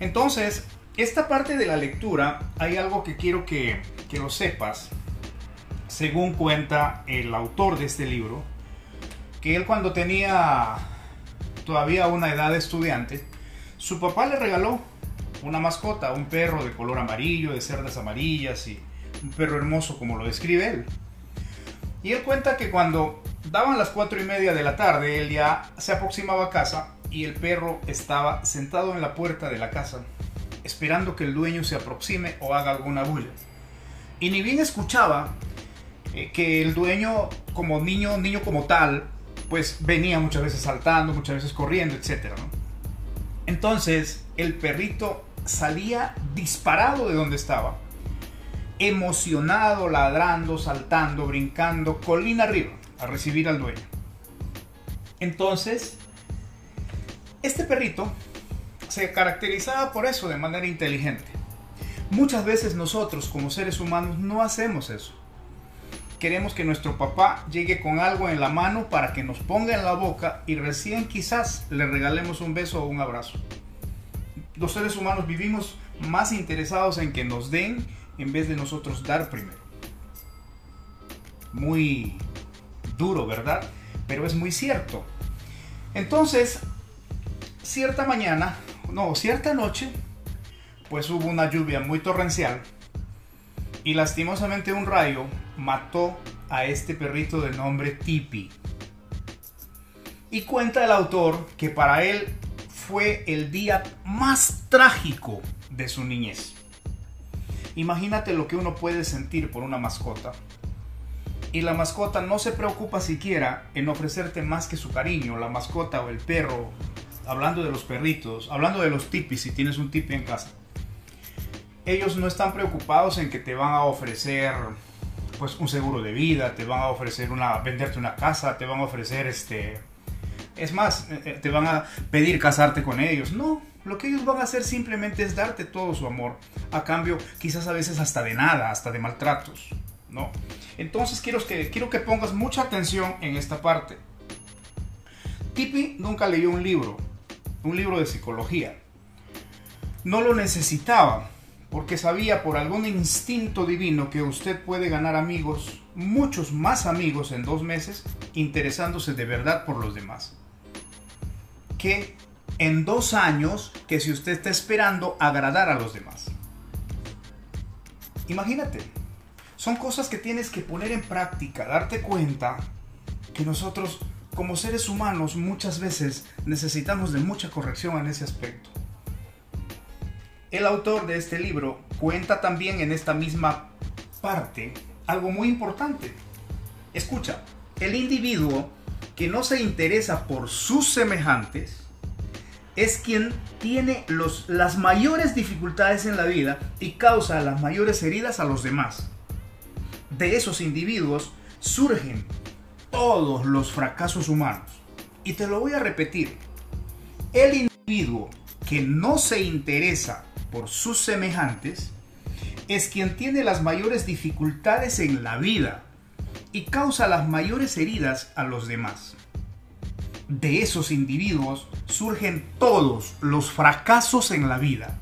Entonces, esta parte de la lectura, hay algo que quiero que, que lo sepas, según cuenta el autor de este libro, que él cuando tenía todavía una edad de estudiante, su papá le regaló una mascota, un perro de color amarillo, de cerdas amarillas y un perro hermoso como lo describe él. Y él cuenta que cuando daban las cuatro y media de la tarde, él ya se aproximaba a casa y el perro estaba sentado en la puerta de la casa, esperando que el dueño se aproxime o haga alguna bulla. Y ni bien escuchaba eh, que el dueño, como niño, niño como tal, pues venía muchas veces saltando, muchas veces corriendo, etc. Entonces el perrito salía disparado de donde estaba, emocionado, ladrando, saltando, brincando, colina arriba, a recibir al dueño. Entonces, este perrito se caracterizaba por eso de manera inteligente. Muchas veces nosotros como seres humanos no hacemos eso. Queremos que nuestro papá llegue con algo en la mano para que nos ponga en la boca y recién quizás le regalemos un beso o un abrazo los seres humanos vivimos más interesados en que nos den en vez de nosotros dar primero. Muy duro, ¿verdad? Pero es muy cierto. Entonces, cierta mañana, no, cierta noche, pues hubo una lluvia muy torrencial y lastimosamente un rayo mató a este perrito de nombre Tipi. Y cuenta el autor que para él fue el día más trágico de su niñez. Imagínate lo que uno puede sentir por una mascota. Y la mascota no se preocupa siquiera en ofrecerte más que su cariño, la mascota o el perro, hablando de los perritos, hablando de los tipis si tienes un tipi en casa. Ellos no están preocupados en que te van a ofrecer pues un seguro de vida, te van a ofrecer una venderte una casa, te van a ofrecer este es más, eh, eh, te van a pedir casarte con ellos. No, lo que ellos van a hacer simplemente es darte todo su amor. A cambio, quizás a veces hasta de nada, hasta de maltratos. ¿no? Entonces quiero que, quiero que pongas mucha atención en esta parte. Tipi nunca leyó un libro, un libro de psicología. No lo necesitaba, porque sabía por algún instinto divino que usted puede ganar amigos, muchos más amigos en dos meses, interesándose de verdad por los demás que en dos años que si usted está esperando agradar a los demás. Imagínate, son cosas que tienes que poner en práctica, darte cuenta que nosotros como seres humanos muchas veces necesitamos de mucha corrección en ese aspecto. El autor de este libro cuenta también en esta misma parte algo muy importante. Escucha, el individuo que no se interesa por sus semejantes es quien tiene los, las mayores dificultades en la vida y causa las mayores heridas a los demás. De esos individuos surgen todos los fracasos humanos. Y te lo voy a repetir. El individuo que no se interesa por sus semejantes es quien tiene las mayores dificultades en la vida y causa las mayores heridas a los demás. De esos individuos surgen todos los fracasos en la vida.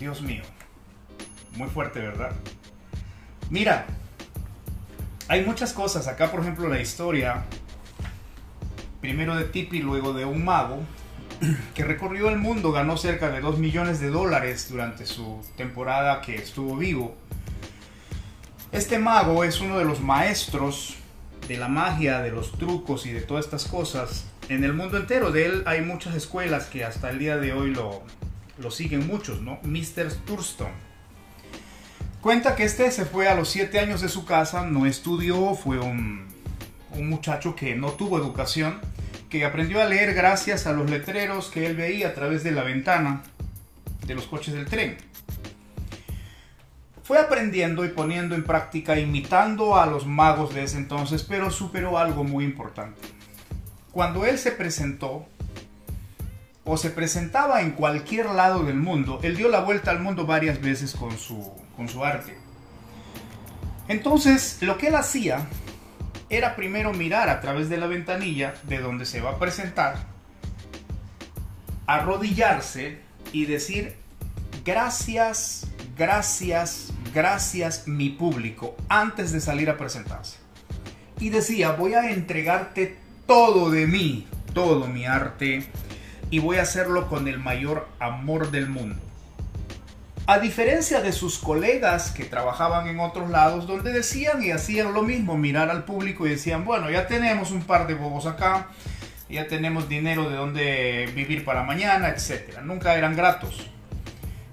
Dios mío, muy fuerte, ¿verdad? Mira, hay muchas cosas. Acá, por ejemplo, la historia, primero de Tipi, luego de un mago, que recorrió el mundo, ganó cerca de 2 millones de dólares durante su temporada que estuvo vivo este mago es uno de los maestros de la magia, de los trucos y de todas estas cosas en el mundo entero. De él hay muchas escuelas que hasta el día de hoy lo, lo siguen muchos, ¿no? Mr. Thurston. Cuenta que este se fue a los 7 años de su casa, no estudió, fue un, un muchacho que no tuvo educación, que aprendió a leer gracias a los letreros que él veía a través de la ventana de los coches del tren. Fue aprendiendo y poniendo en práctica, imitando a los magos de ese entonces, pero superó algo muy importante. Cuando él se presentó, o se presentaba en cualquier lado del mundo, él dio la vuelta al mundo varias veces con su, con su arte. Entonces, lo que él hacía era primero mirar a través de la ventanilla de donde se va a presentar, arrodillarse y decir, gracias, gracias, gracias mi público, antes de salir a presentarse. Y decía, voy a entregarte todo de mí, todo mi arte, y voy a hacerlo con el mayor amor del mundo. A diferencia de sus colegas que trabajaban en otros lados, donde decían y hacían lo mismo, mirar al público y decían, bueno, ya tenemos un par de bobos acá, ya tenemos dinero de donde vivir para mañana, etc. Nunca eran gratos.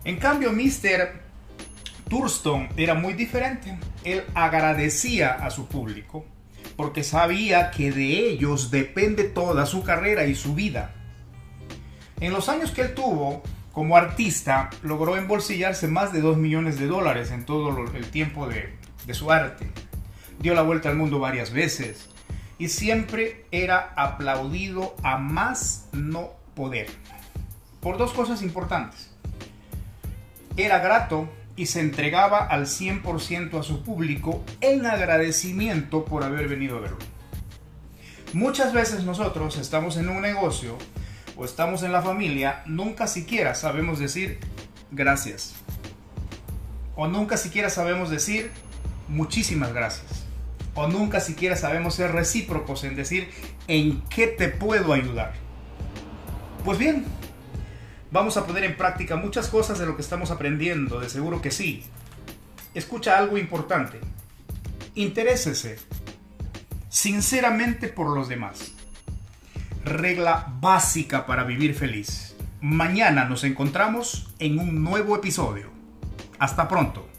En cambio, Mr. Thurston era muy diferente. Él agradecía a su público porque sabía que de ellos depende toda su carrera y su vida. En los años que él tuvo como artista, logró embolsillarse más de 2 millones de dólares en todo el tiempo de, de su arte. Dio la vuelta al mundo varias veces y siempre era aplaudido a más no poder. Por dos cosas importantes. Era grato y se entregaba al 100% a su público en agradecimiento por haber venido a verlo. Muchas veces nosotros estamos en un negocio o estamos en la familia, nunca siquiera sabemos decir gracias. O nunca siquiera sabemos decir muchísimas gracias. O nunca siquiera sabemos ser recíprocos en decir en qué te puedo ayudar. Pues bien, vamos a poner en práctica muchas cosas de lo que estamos aprendiendo, de seguro que sí. Escucha algo importante. Interésese sinceramente por los demás. Regla básica para vivir feliz. Mañana nos encontramos en un nuevo episodio. Hasta pronto.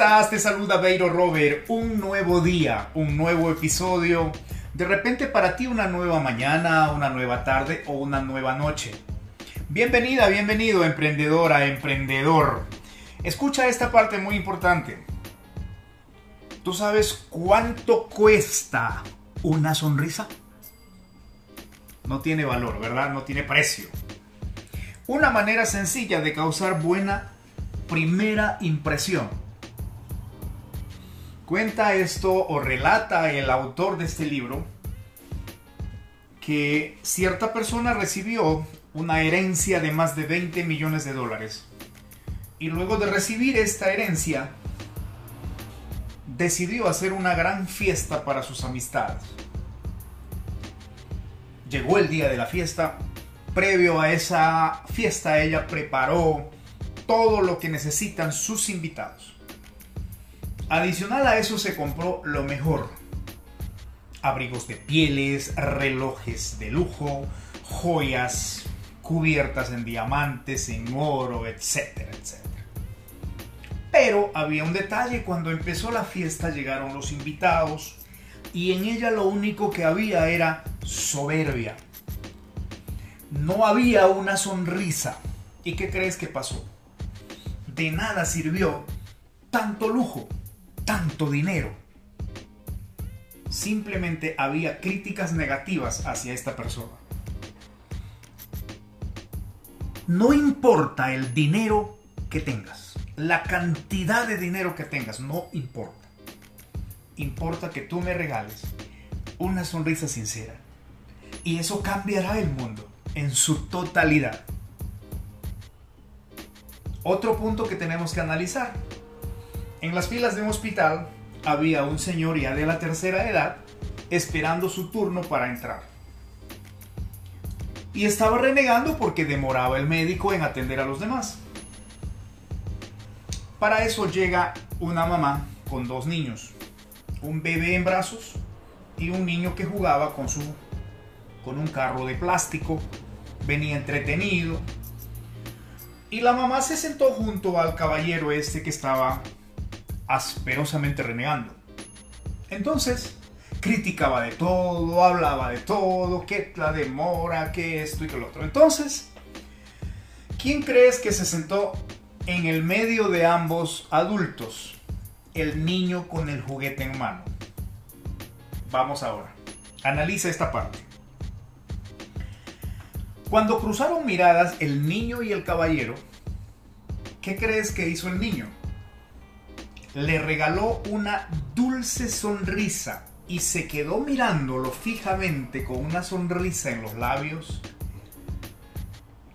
Estás? Te saluda Beiro Robert. Un nuevo día, un nuevo episodio. De repente para ti una nueva mañana, una nueva tarde o una nueva noche. Bienvenida, bienvenido, emprendedora, emprendedor. Escucha esta parte muy importante. ¿Tú sabes cuánto cuesta una sonrisa? No tiene valor, ¿verdad? No tiene precio. Una manera sencilla de causar buena primera impresión. Cuenta esto o relata el autor de este libro que cierta persona recibió una herencia de más de 20 millones de dólares. Y luego de recibir esta herencia, decidió hacer una gran fiesta para sus amistades. Llegó el día de la fiesta. Previo a esa fiesta, ella preparó todo lo que necesitan sus invitados. Adicional a eso se compró lo mejor. Abrigos de pieles, relojes de lujo, joyas, cubiertas en diamantes, en oro, etcétera, etcétera. Pero había un detalle, cuando empezó la fiesta llegaron los invitados y en ella lo único que había era soberbia. No había una sonrisa. ¿Y qué crees que pasó? de nada sirvió tanto lujo, tanto dinero. Simplemente había críticas negativas hacia esta persona. No importa el dinero que tengas, la cantidad de dinero que tengas, no importa. Importa que tú me regales una sonrisa sincera. Y eso cambiará el mundo en su totalidad. Otro punto que tenemos que analizar. En las filas de un hospital había un señor ya de la tercera edad esperando su turno para entrar. Y estaba renegando porque demoraba el médico en atender a los demás. Para eso llega una mamá con dos niños, un bebé en brazos y un niño que jugaba con su con un carro de plástico. Venía entretenido, Y la mamá se sentó junto al caballero este que estaba asperosamente renegando. Entonces, criticaba de todo, hablaba de todo, que la demora, que esto y que lo otro. Entonces, ¿quién crees que se sentó en el medio de ambos adultos? El niño con el juguete en mano. Vamos ahora. Analiza esta parte. Cuando cruzaron miradas el niño y el caballero, ¿qué crees que hizo el niño? Le regaló una dulce sonrisa y se quedó mirándolo fijamente con una sonrisa en los labios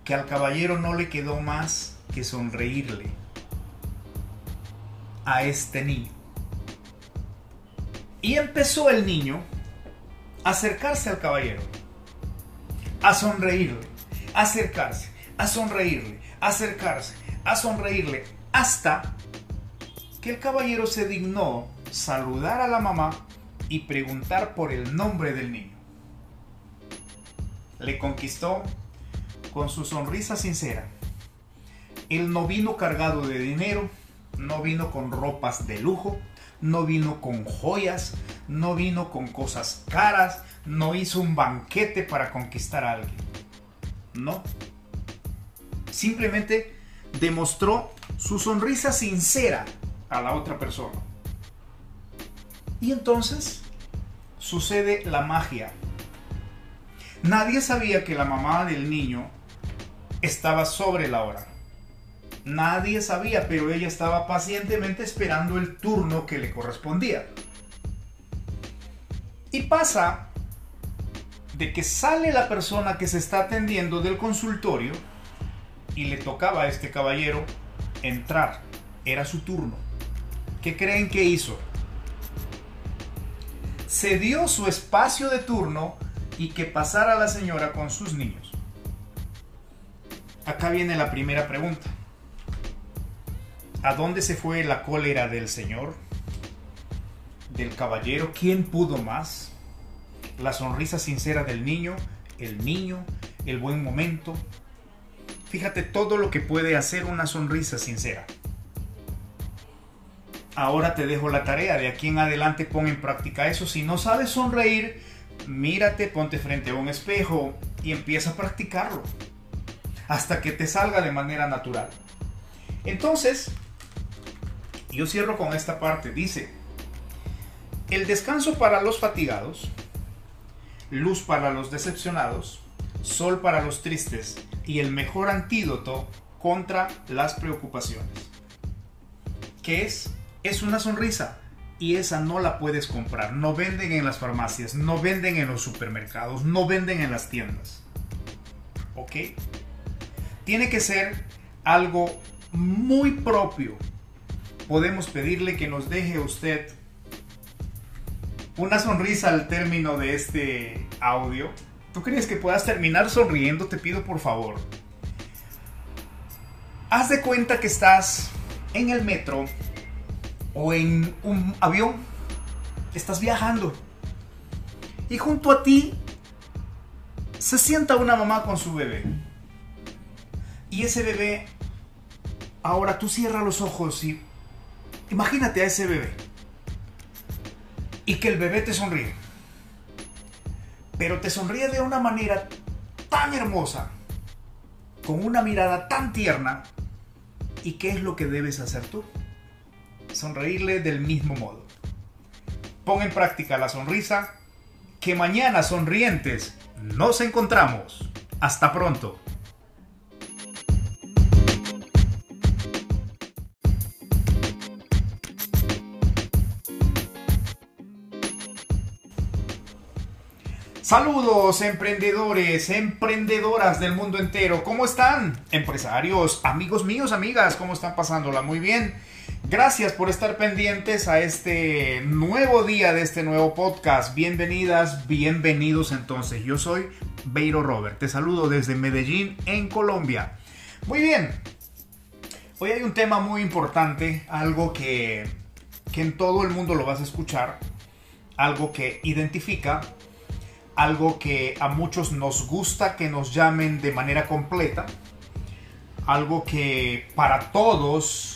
que al caballero no le quedó más que sonreírle a este niño. Y empezó el niño a acercarse al caballero, a sonreírle, a acercarse, a sonreírle, a acercarse, a sonreírle, hasta que el caballero se dignó saludar a la mamá y preguntar por el nombre del niño. Le conquistó con su sonrisa sincera. Él no vino cargado de dinero, no vino con ropas de lujo, no vino con joyas, no vino con cosas caras, no hizo un banquete para conquistar a alguien. No. Simplemente demostró su sonrisa sincera a la otra persona. Y entonces sucede la magia. Nadie sabía que la mamá del niño estaba sobre la hora. Nadie sabía, pero ella estaba pacientemente esperando el turno que le correspondía. Y pasa de que sale la persona que se está atendiendo del consultorio y le tocaba a este caballero entrar. Era su turno. ¿Qué creen que hizo? se dio su espacio de turno y que pasara la señora con sus niños. Acá viene la primera pregunta. ¿A dónde se fue la cólera del señor? ¿Del caballero? ¿Quién pudo más? ¿La sonrisa sincera del niño? ¿El niño? ¿El buen momento? Fíjate todo lo que puede hacer una sonrisa sincera. Ahora te dejo la tarea, de aquí en adelante pon en práctica eso. Si no sabes sonreír, mírate, ponte frente a un espejo y empieza a practicarlo hasta que te salga de manera natural. Entonces, yo cierro con esta parte. Dice, el descanso para los fatigados, luz para los decepcionados, sol para los tristes y el mejor antídoto contra las preocupaciones. ¿Qué es? Es una sonrisa. Y esa no la puedes comprar. No venden en las farmacias, no venden en los supermercados, no venden en las tiendas. ¿Ok? Tiene que ser algo muy propio. Podemos pedirle que nos deje usted una sonrisa al término de este audio. ¿Tú crees que puedas terminar sonriendo? Te pido por favor. Haz de cuenta que estás en el metro o en un avión, estás viajando y junto a ti se sienta una mamá con su bebé. Y ese bebé, ahora tú cierras los ojos y imagínate a ese bebé. Y que el bebé te sonríe. Pero te sonríe de una manera tan hermosa, con una mirada tan tierna. ¿Y qué es lo que debes hacer tú? Sonreírle del mismo modo. Pon en práctica la sonrisa, que mañana sonrientes nos encontramos. Hasta pronto. Saludos emprendedores, emprendedoras del mundo entero. ¿Cómo están? Empresarios, amigos míos, amigas, ¿cómo están pasándola? Muy bien. Gracias por estar pendientes a este nuevo día de este nuevo podcast. Bienvenidas, bienvenidos entonces. Yo soy Beiro Robert. Te saludo desde Medellín, en Colombia. Muy bien. Hoy hay un tema muy importante, algo que, que en todo el mundo lo vas a escuchar, algo que identifica, algo que a muchos nos gusta que nos llamen de manera completa algo que para todos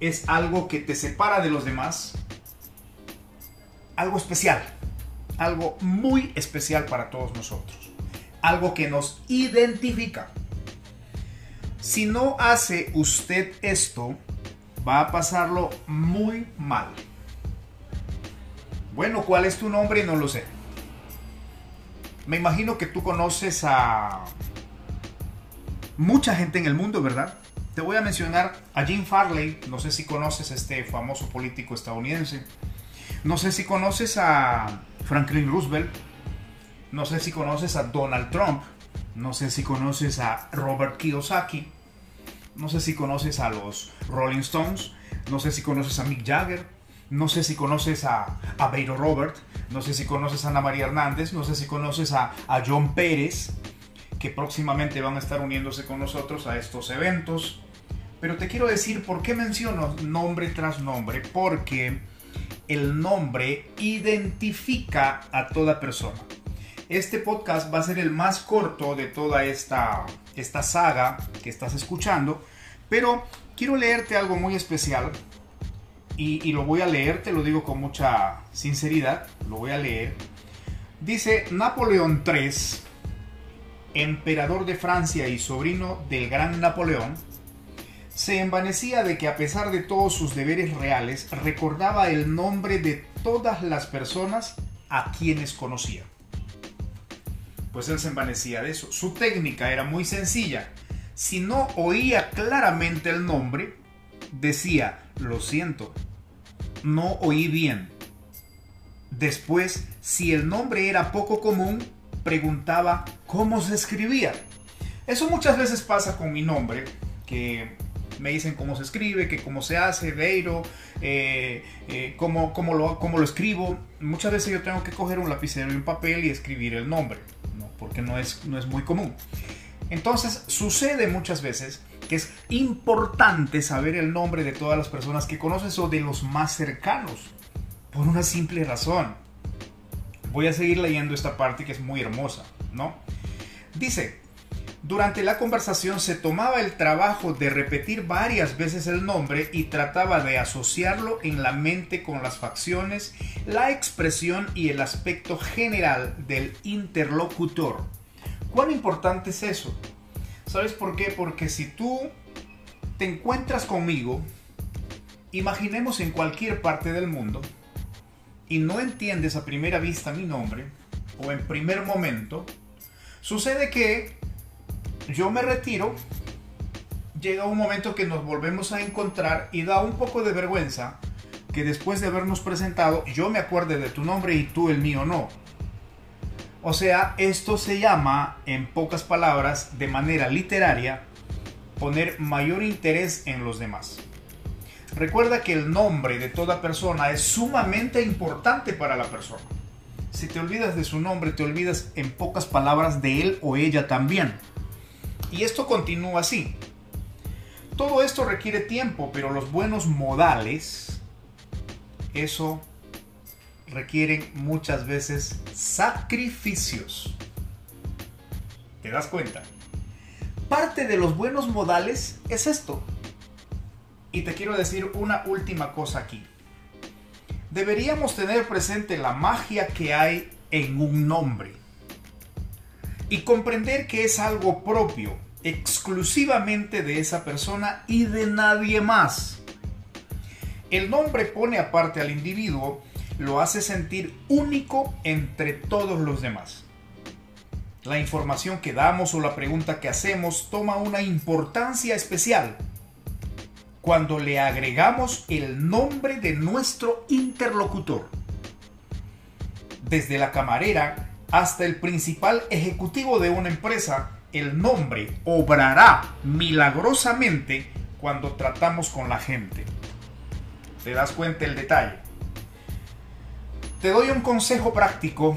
es algo que te separa de los demás, algo especial, algo muy especial para todos nosotros, algo que nos identifica. Si no hace usted esto, va a pasarlo muy mal. Bueno, ¿cuál es tu nombre? No lo sé. Me imagino que tú conoces a mucha gente en el mundo, ¿verdad? Te voy a mencionar a Jim Farley, no sé si conoces a este famoso político estadounidense. No sé si conoces a Franklin Roosevelt. No sé si conoces a Donald Trump. No sé si conoces a Robert Kiyosaki. No sé si conoces a los Rolling Stones. No sé si conoces a Mick Jagger. No sé si conoces a, a Robert. No sé si conoces a Ana María Hernández. No sé si conoces a, a John Pérez. Que próximamente van a estar uniéndose con nosotros a estos eventos. Pero te quiero decir por qué menciono nombre tras nombre. Porque el nombre identifica a toda persona. Este podcast va a ser el más corto de toda esta, esta saga que estás escuchando, pero quiero leerte algo muy especial y, y, lo voy a leer, te lo digo con mucha sinceridad, lo voy a leer. Dice Napoleón III, emperador de Francia y sobrino del gran Napoleón, se envanecía de que a pesar de todos sus deberes reales, recordaba el nombre de todas las personas a quienes conocía. Pues él se envanecía de eso. Su técnica era muy sencilla. Si no oía claramente el nombre, decía, lo siento, no oí bien. Después, si el nombre era poco común, preguntaba cómo se escribía. Eso muchas veces pasa con mi nombre, que me dicen cómo se escribe, que cómo se hace, Beiro, eh, eh, cómo, cómo, lo, cómo lo escribo. Muchas veces yo tengo que coger un lapicero y un papel y escribir el nombre, ¿no? porque no es, no es muy común. Entonces sucede muchas veces que es importante saber el nombre de todas las personas que conoces o de los más cercanos, por una simple razón. Voy a seguir leyendo esta parte que es muy hermosa, ¿no? Dice, durante la conversación se tomaba el trabajo de repetir varias veces el nombre y trataba de asociarlo en la mente con las facciones, la expresión y el aspecto general del interlocutor. ¿Cuán importante es eso? ¿Sabes por qué? Porque si tú te encuentras conmigo, imaginemos en cualquier parte del mundo, y no entiendes a primera vista mi nombre, o en primer momento, sucede que yo me retiro, llega un momento que nos volvemos a encontrar y da un poco de vergüenza que después de habernos presentado yo me acuerde de tu nombre y tú el mío no. O sea, esto se llama, en pocas palabras, de manera literaria, poner mayor interés en los demás. Recuerda que el nombre de toda persona es sumamente importante para la persona. Si te olvidas de su nombre, te olvidas en pocas palabras de él o ella también. Y esto continúa así. Todo esto requiere tiempo, pero los buenos modales, eso requieren muchas veces sacrificios. ¿Te das cuenta? Parte de los buenos modales es esto. Y te quiero decir una última cosa aquí. Deberíamos tener presente la magia que hay en un nombre y comprender que es algo propio, exclusivamente de esa persona y de nadie más. El nombre pone aparte al individuo, lo hace sentir único entre todos los demás. La información que damos o la pregunta que hacemos toma una importancia especial cuando le agregamos el nombre de nuestro interlocutor. Desde la camarera hasta el principal ejecutivo de una empresa, el nombre obrará milagrosamente cuando tratamos con la gente. ¿Te das cuenta el detalle? Te doy un consejo práctico.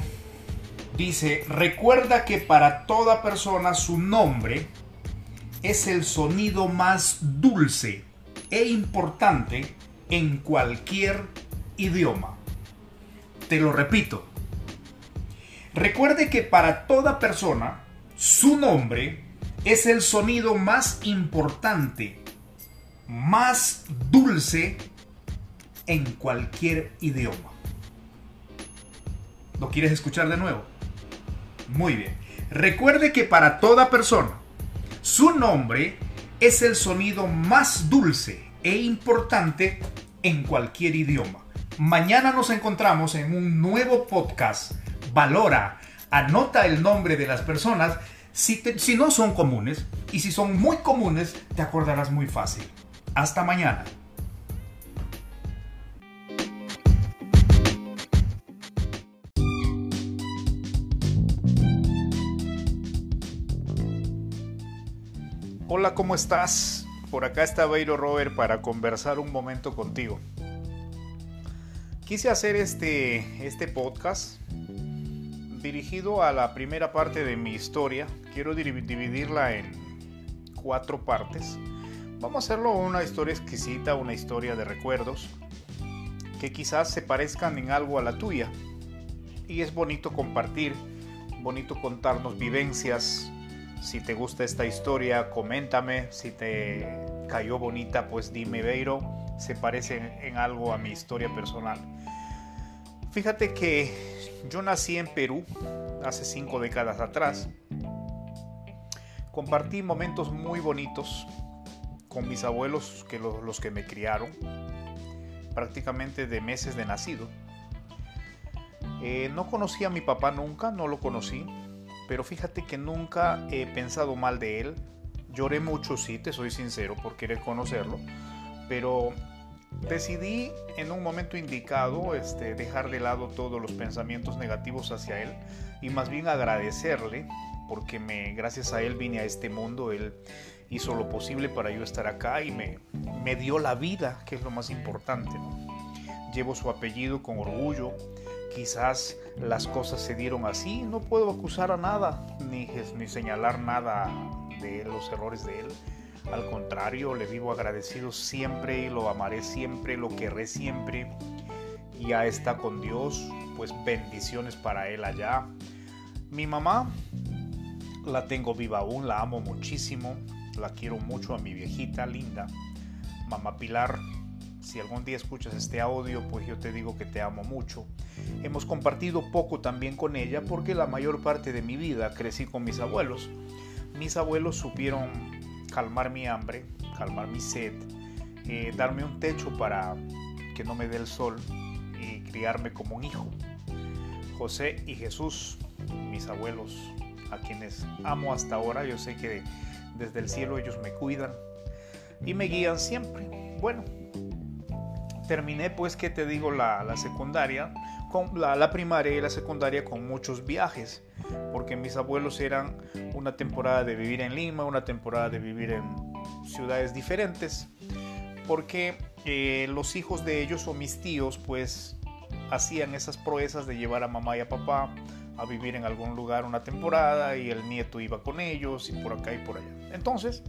Dice, recuerda que para toda persona su nombre es el sonido más dulce e importante en cualquier idioma. Te lo repito, Recuerde que para toda persona, su nombre es el sonido más importante, más dulce en cualquier idioma. ¿Lo quieres escuchar de nuevo? Muy bien. Recuerde que para toda persona, su nombre es el sonido más dulce e importante en cualquier idioma. Mañana nos encontramos en un nuevo podcast. Valora, anota el nombre de las personas si, no son comunes y si son muy comunes te acordarás muy fácil. Hasta mañana. Hola, ¿cómo estás? Por acá está Beiro Robert para conversar un momento contigo. Quise hacer este, este podcast dirigido a la primera parte de mi historia. Quiero dividirla en cuatro partes. Vamos a hacerlo una historia exquisita, una historia de recuerdos que quizás se parezcan en algo a la tuya. Y es bonito compartir, bonito contarnos vivencias. Si te gusta esta historia, coméntame. Si te cayó bonita, pues dime, Beiro, se parece en algo a mi historia personal. Fíjate que yo nací en Perú hace cinco décadas atrás. Compartí momentos muy bonitos con mis abuelos, que los, que me criaron, prácticamente de meses de nacido. Eh, no conocí a mi papá nunca, no lo conocí, pero fíjate que nunca he pensado mal de él. Lloré mucho, sí, te soy sincero, por querer conocerlo, pero decidí en un momento indicado este, dejar de lado todos los pensamientos negativos hacia él y más bien agradecerle porque me, gracias a él vine a este mundo, él hizo lo posible para yo estar acá y me, me dio la vida, que es lo más importante. Llevo su apellido con orgullo, quizás las cosas se dieron así, no puedo acusar a nada ni, ni señalar nada de los errores de él al contrario, le vivo agradecido siempre y lo amaré siempre, lo querré siempre. Ya está con Dios, pues bendiciones para él allá. Mi mamá la tengo viva aún, la amo muchísimo, la quiero mucho a mi viejita linda. Mamá Pilar, si algún día escuchas este audio, pues yo te digo que te amo mucho. Hemos compartido poco también con ella porque la mayor parte de mi vida crecí con mis abuelos. Mis abuelos supieron calmar mi hambre, calmar mi sed, eh, darme un techo para que no me dé el sol y criarme como un hijo. José y Jesús, mis abuelos, a quienes amo hasta ahora, yo sé que desde el cielo ellos me cuidan y me guían siempre. Bueno, terminé pues que te digo la, secundaria, con la primaria y la secundaria con muchos viajes porque mis abuelos eran una temporada de vivir en Lima, una temporada de vivir en ciudades diferentes, porque eh, los hijos de ellos o mis tíos pues hacían esas proezas de llevar a mamá y a papá a vivir en algún lugar una temporada y el nieto iba con ellos y por acá y por allá. Entonces,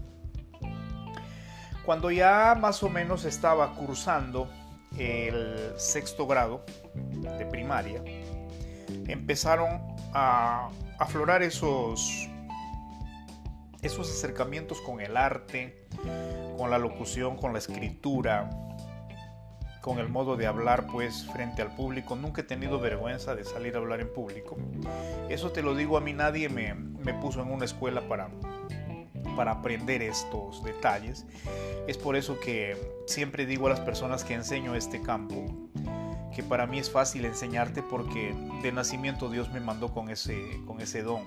cuando ya más o menos estaba cursando el sexto grado de primaria, empezaron a aflorar esos, esos acercamientos con el arte, con la locución, con la escritura, con el modo de hablar pues frente al público. Nunca he tenido vergüenza de salir a hablar en público. Eso te lo digo a mí, nadie me, me puso en una escuela para, para aprender estos detalles. Es por eso que siempre digo a las personas que enseño este campo, que para mí es fácil enseñarte porque de nacimiento Dios me mandó con ese, con ese don.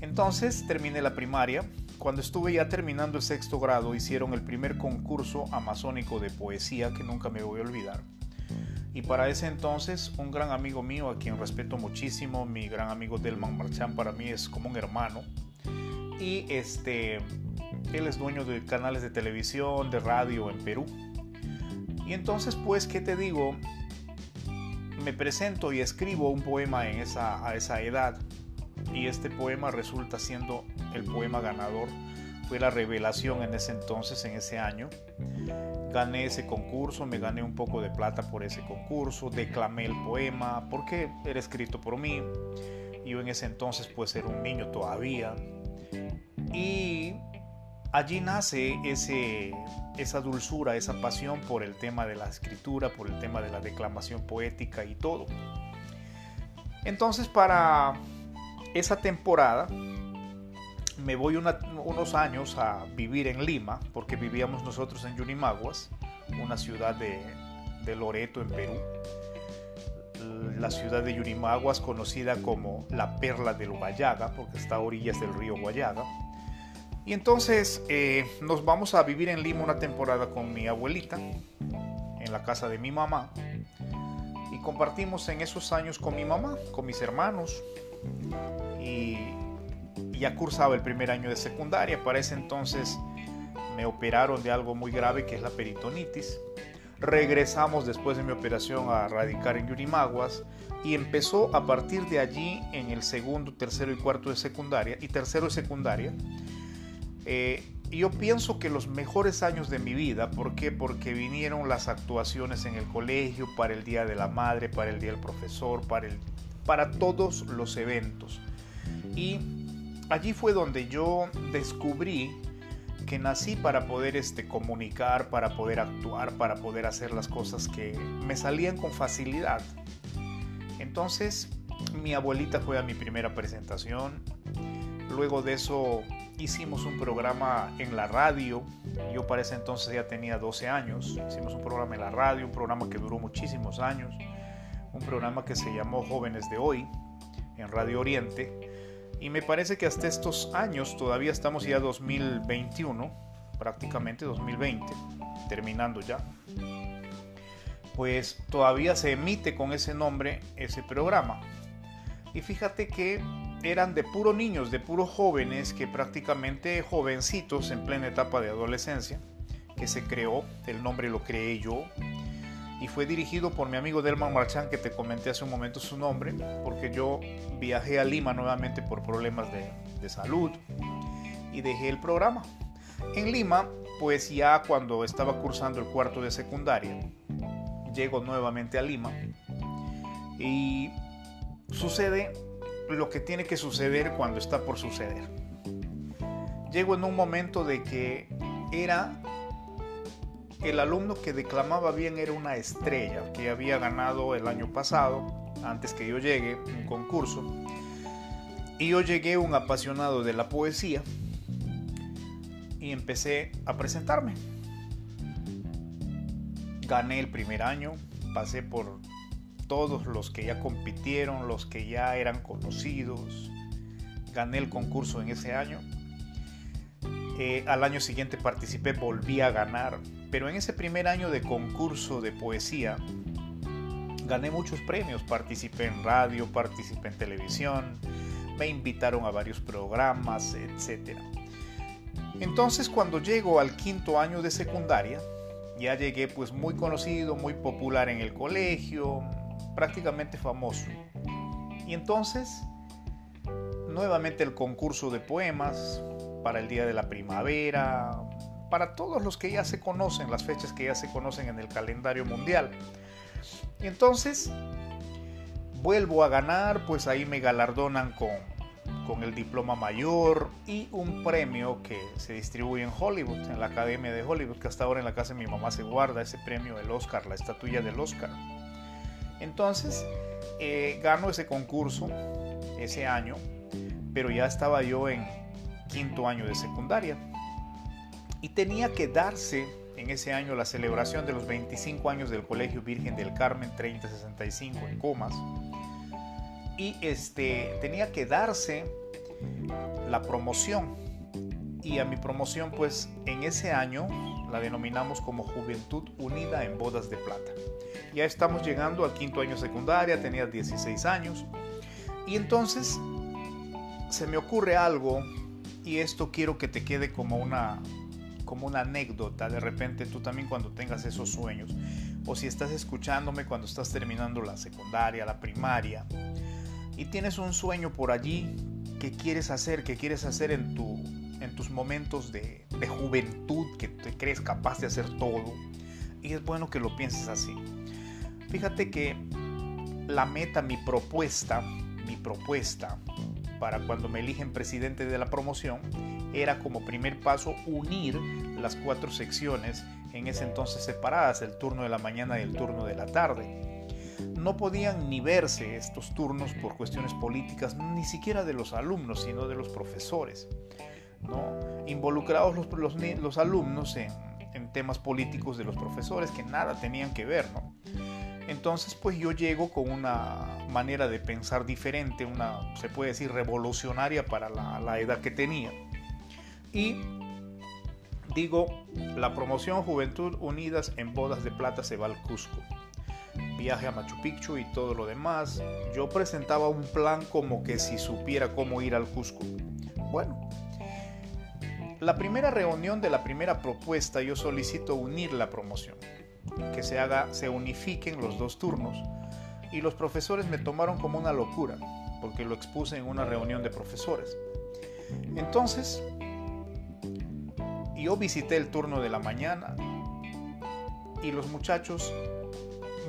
Entonces terminé la primaria. Cuando estuve ya terminando el sexto grado hicieron el primer concurso amazónico de poesía que nunca me voy a olvidar. Y para ese entonces un gran amigo mío a quien respeto muchísimo, mi gran amigo Delman Marchán para mí es como un hermano. Y este, él es dueño de canales de televisión, de radio en Perú. Y entonces pues, ¿qué te digo? Me presento y escribo un poema en esa, a esa edad y este poema resulta siendo el poema ganador. Fue la revelación en ese entonces, en ese año. Gané ese concurso, me gané un poco de plata por ese concurso, declamé el poema porque era escrito por mí. Yo en ese entonces pues era un niño todavía.
Y allí nace esa dulzura, esa pasión por el tema de la escritura, por el tema de la declamación poética y todo. Entonces para esa temporada me voy unos años a vivir en Lima, porque vivíamos nosotros en Yunimaguas, una ciudad de, de Loreto, en Perú. La ciudad de Yurimaguas, conocida como la perla del Guayaga, porque está a orillas del río Guayaga. Y entonces eh, nos vamos a vivir en Lima una temporada con mi abuelita, en la casa de mi mamá. Y compartimos en esos años con mi mamá, con mis hermanos. Y ya cursaba el primer año de secundaria. Para ese entonces me operaron de algo muy grave que es la peritonitis. Regresamos después de mi operación a radicar en Yurimaguas y empezó a partir de allí en el segundo, tercero y cuarto de secundaria y tercero de secundaria. Eh, yo pienso que los mejores años de mi vida, ¿por qué? Porque vinieron las actuaciones en el colegio, para el Día de la Madre, para el Día del Profesor, para, el, para todos los eventos. Y allí fue donde yo descubrí que nací para poder este, comunicar, para poder actuar, para poder hacer las cosas que me salían con facilidad. Entonces, mi abuelita fue a mi primera presentación. Luego de eso hicimos un programa en la radio. Yo para ese entonces ya tenía 12 años. Hicimos un programa en la radio, un programa que duró muchísimos años. Un programa que se llamó Jóvenes de Hoy en Radio Oriente y me parece que hasta estos años, todavía estamos ya 2021, prácticamente 2020, terminando ya, pues todavía se emite con ese nombre ese programa. Y fíjate que eran de puro niños, de puros jóvenes, que prácticamente jovencitos en plena etapa de adolescencia, que se creó, el nombre lo creé yo, y fue dirigido por mi amigo Delman Marchán, que te comenté hace un momento su nombre, porque yo viajé a Lima nuevamente por problemas de, de salud y dejé el programa. En Lima, pues ya cuando estaba cursando el cuarto de secundaria, llego nuevamente a Lima y sucede lo que tiene que suceder cuando está por suceder. Llego en un momento de que era el alumno que declamaba bien era una estrella que había ganado el año pasado, antes que yo llegue, un concurso. Y yo llegué un apasionado de la poesía y empecé a presentarme. Gané el primer año, pasé por todos los que ya compitieron, los que ya eran conocidos. Gané el concurso en ese año. Eh, al año siguiente participé, volví a ganar pero en ese primer año de concurso de poesía gané muchos premios, participé en radio, participé en televisión, me invitaron a varios programas, etc. Entonces cuando llego al quinto año de secundaria, ya llegué pues muy conocido, muy popular en el colegio, prácticamente famoso. Y entonces, nuevamente el concurso de poemas para el Día de la Primavera, para todos los que ya se conocen, las fechas que ya se conocen en el calendario mundial. Y entonces vuelvo a ganar, pues ahí me galardonan con, con el diploma mayor y un premio que se distribuye en Hollywood, en la Academia de Hollywood, que hasta ahora en la casa de mi mamá se guarda ese premio, el Oscar, la estatuilla del Oscar. Entonces, eh, gano ese concurso ese año, pero ya estaba yo en quinto año de secundaria. Y tenía que darse en ese año la celebración de los 25 años del Colegio Virgen del Carmen 3065 en Comas. Y este tenía que darse la promoción. Y a mi promoción pues en ese año la denominamos como Juventud Unida en Bodas de Plata. Ya estamos llegando al quinto año secundaria, tenía 16 años y entonces se me ocurre algo y esto quiero que te quede como una como una anécdota, de repente tú también cuando tengas esos sueños, o si estás escuchándome cuando estás terminando la secundaria, la primaria, y tienes un sueño por allí que quieres hacer, que quieres hacer en, tu, tus momentos de, de juventud, que te crees capaz de hacer todo, y es bueno que lo pienses así. Fíjate que la meta, mi propuesta, mi propuesta para cuando me eligen presidente de la promoción era como primer paso unir las cuatro secciones en ese entonces separadas, el turno de la mañana y el turno de la tarde. No podían ni verse estos turnos por cuestiones políticas, ni siquiera de los alumnos, sino de los profesores. ¿No? Involucrados los, alumnos en, temas políticos de los profesores que nada tenían que ver. Entonces, pues yo llego con una manera de pensar diferente, una, se puede decir, revolucionaria para la, la edad que tenía. Y digo, la promoción Juventud Unidas en Bodas de Plata se va al Cusco. Viaje a Machu Picchu y todo lo demás. Yo presentaba un plan como que si supiera cómo ir al Cusco. Bueno, la primera reunión de la primera propuesta yo solicito unir la promoción, que se haga, se unifiquen los dos turnos. Y los profesores me tomaron como una locura, porque lo expuse en una reunión de profesores. Entonces, yo visité el turno de la mañana y los muchachos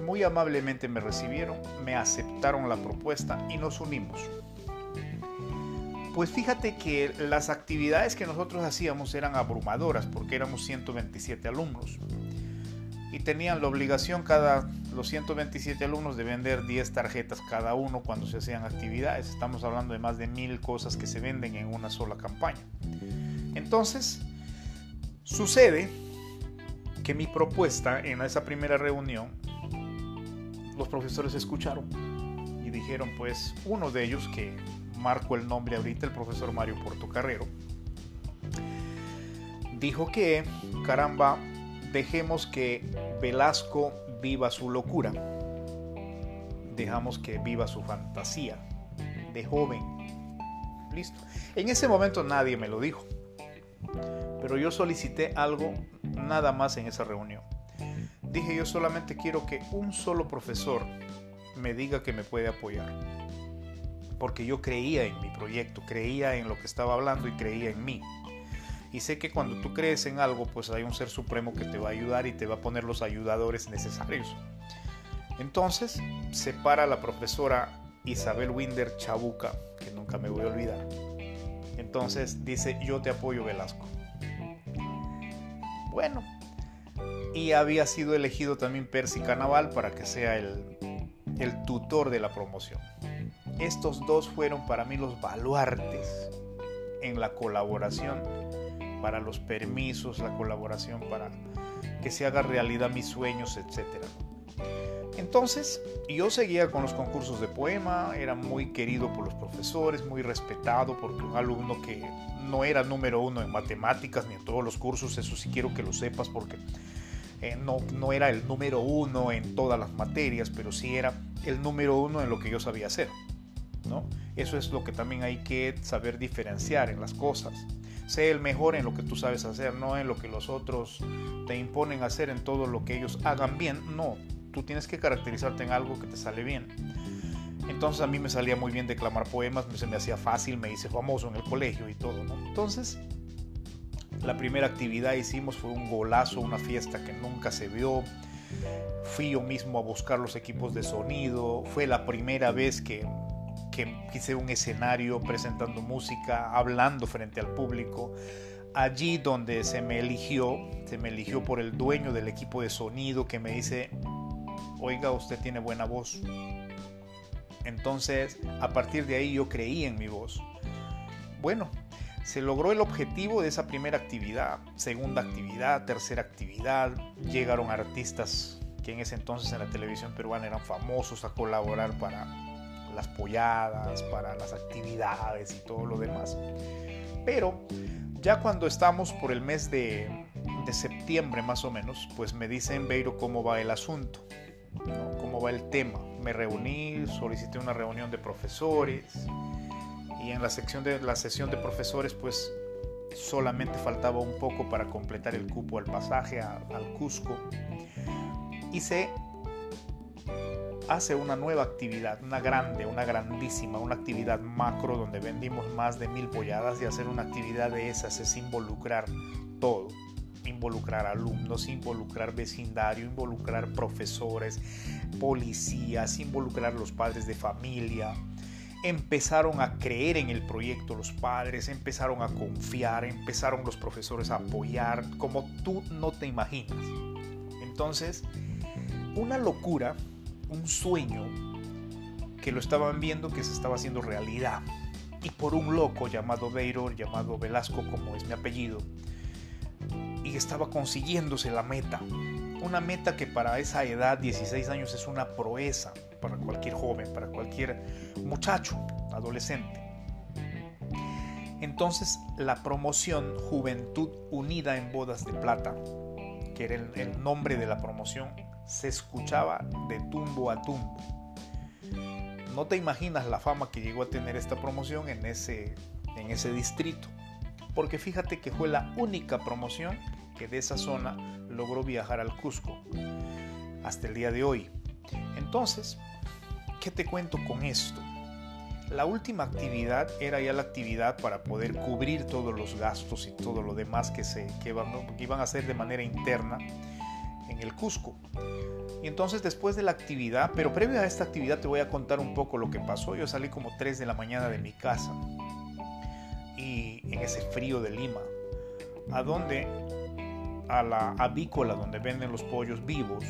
muy amablemente me recibieron, me aceptaron la propuesta y nos unimos. Pues fíjate que las actividades que nosotros hacíamos eran abrumadoras porque éramos 127 alumnos y tenían la obligación cada los 127 alumnos de vender 10 tarjetas cada uno cuando se hacían actividades. Estamos hablando de más de mil cosas que se venden en una sola campaña. Entonces, Sucede que mi propuesta en esa primera reunión, los profesores escucharon y dijeron, pues uno de ellos, que marco el nombre ahorita, el profesor Mario Portocarrero, dijo que, caramba, dejemos que Velasco viva su locura, dejamos que viva su fantasía de joven. Listo. En ese momento nadie me lo dijo pero yo solicité algo nada más en esa reunión. Dije yo solamente quiero que un solo profesor me diga que me puede apoyar. Porque yo creía en mi proyecto, creía en lo que estaba hablando y creía en mí. Y sé que cuando tú crees en algo, pues hay un ser supremo que te va a ayudar y te va a poner los ayudadores necesarios. Entonces, se para la profesora Isabel Winder Chabuca, que nunca me voy a olvidar. Entonces dice, yo te apoyo Velasco. Bueno, y había sido elegido también Percy Canaval para que sea el, el tutor de la promoción. Estos dos fueron para mí los baluartes en la colaboración, para los permisos, la colaboración para que se haga realidad mis sueños, etc. Entonces, yo seguía con los concursos de poema, era muy querido por los profesores, muy respetado porque un alumno que no era número uno en matemáticas ni en todos los cursos, eso sí quiero que lo sepas porque eh, no, no era el número uno en todas las materias, pero sí era el número uno en lo que yo sabía hacer. Eso es lo que también hay que saber diferenciar en las cosas. Sé el mejor en lo que tú sabes hacer, no en lo que los otros te imponen hacer en todo lo que ellos hagan bien. No, tú tienes que caracterizarte en algo que te sale bien. Entonces a mí me salía muy bien declamar poemas, se me hacía fácil, me hice famoso en el colegio y todo. Entonces, la primera actividad hicimos fue un golazo, una fiesta que nunca se vio. Fui yo mismo a buscar los equipos de sonido. Fue la primera vez que, que hice un escenario presentando música, hablando frente al público. Allí donde se me eligió, se me eligió por el dueño del equipo de sonido que me dice, oiga, usted tiene buena voz entonces, a partir de ahí yo creí en mi voz. Bueno, se logró el objetivo de esa primera actividad, segunda actividad, tercera actividad. Llegaron artistas que en ese entonces en la televisión peruana eran famosos a colaborar para las polladas, para las actividades y todo lo demás. Pero ya cuando estamos por el mes de, septiembre más o menos, pues me dicen, Beiro, cómo va el asunto, cómo va el tema me reuní, solicité una reunión de profesores y en la sección de la sesión de profesores pues solamente faltaba un poco para completar el cupo al pasaje al Cusco. Y se hace una nueva actividad, una grande, una grandísima, una actividad macro donde vendimos más de mil polladas y hacer una actividad de esas es involucrar todo involucrar alumnos, involucrar vecindario, involucrar profesores, policías, involucrar los padres de familia. empezaron a creer en el proyecto los padres, empezaron a confiar, empezaron los profesores a apoyar, como tú no te imaginas. Entonces, una locura, un sueño que lo estaban viendo que se estaba haciendo realidad. Y por un loco llamado Beiror, llamado Velasco como es mi apellido, y estaba consiguiéndose la meta. Una meta que para esa edad, 16 años, es una proeza para cualquier joven, para cualquier muchacho, adolescente. Entonces la promoción Juventud Unida en Bodas de Plata, que era el, nombre de la promoción, se escuchaba de tumbo a tumbo. No te imaginas la fama que llegó a tener esta promoción en ese, en ese distrito, porque fíjate que fue la única promoción que de esa zona logró viajar al Cusco hasta el día de hoy. Entonces, ¿qué te cuento con esto? La última actividad era ya la actividad para poder cubrir todos los gastos y todo lo demás que, se, que, iban a hacer de manera interna en el Cusco. Y entonces después de la actividad, pero previo a esta actividad te voy a contar un poco lo que pasó. Yo salí como 3 de la mañana de mi casa y en ese frío de Lima, a donde a la avícola donde venden los pollos vivos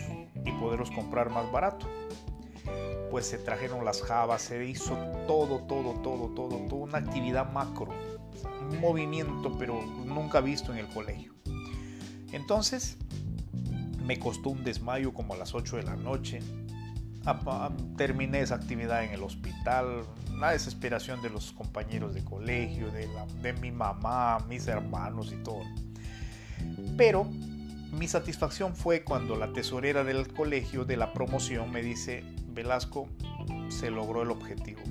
y poderlos comprar más barato pues se trajeron las jabas, se hizo todo, todo, todo, todo, toda una actividad macro, un movimiento pero nunca visto en el colegio. Entonces me costó un desmayo como a las 8 de la noche. Terminé esa actividad en el hospital, la desesperación de los compañeros de colegio, de, de mi mamá, mis hermanos y todo. Pero mi satisfacción fue cuando la tesorera del colegio de la promoción me dice, Velasco, se logró el objetivo.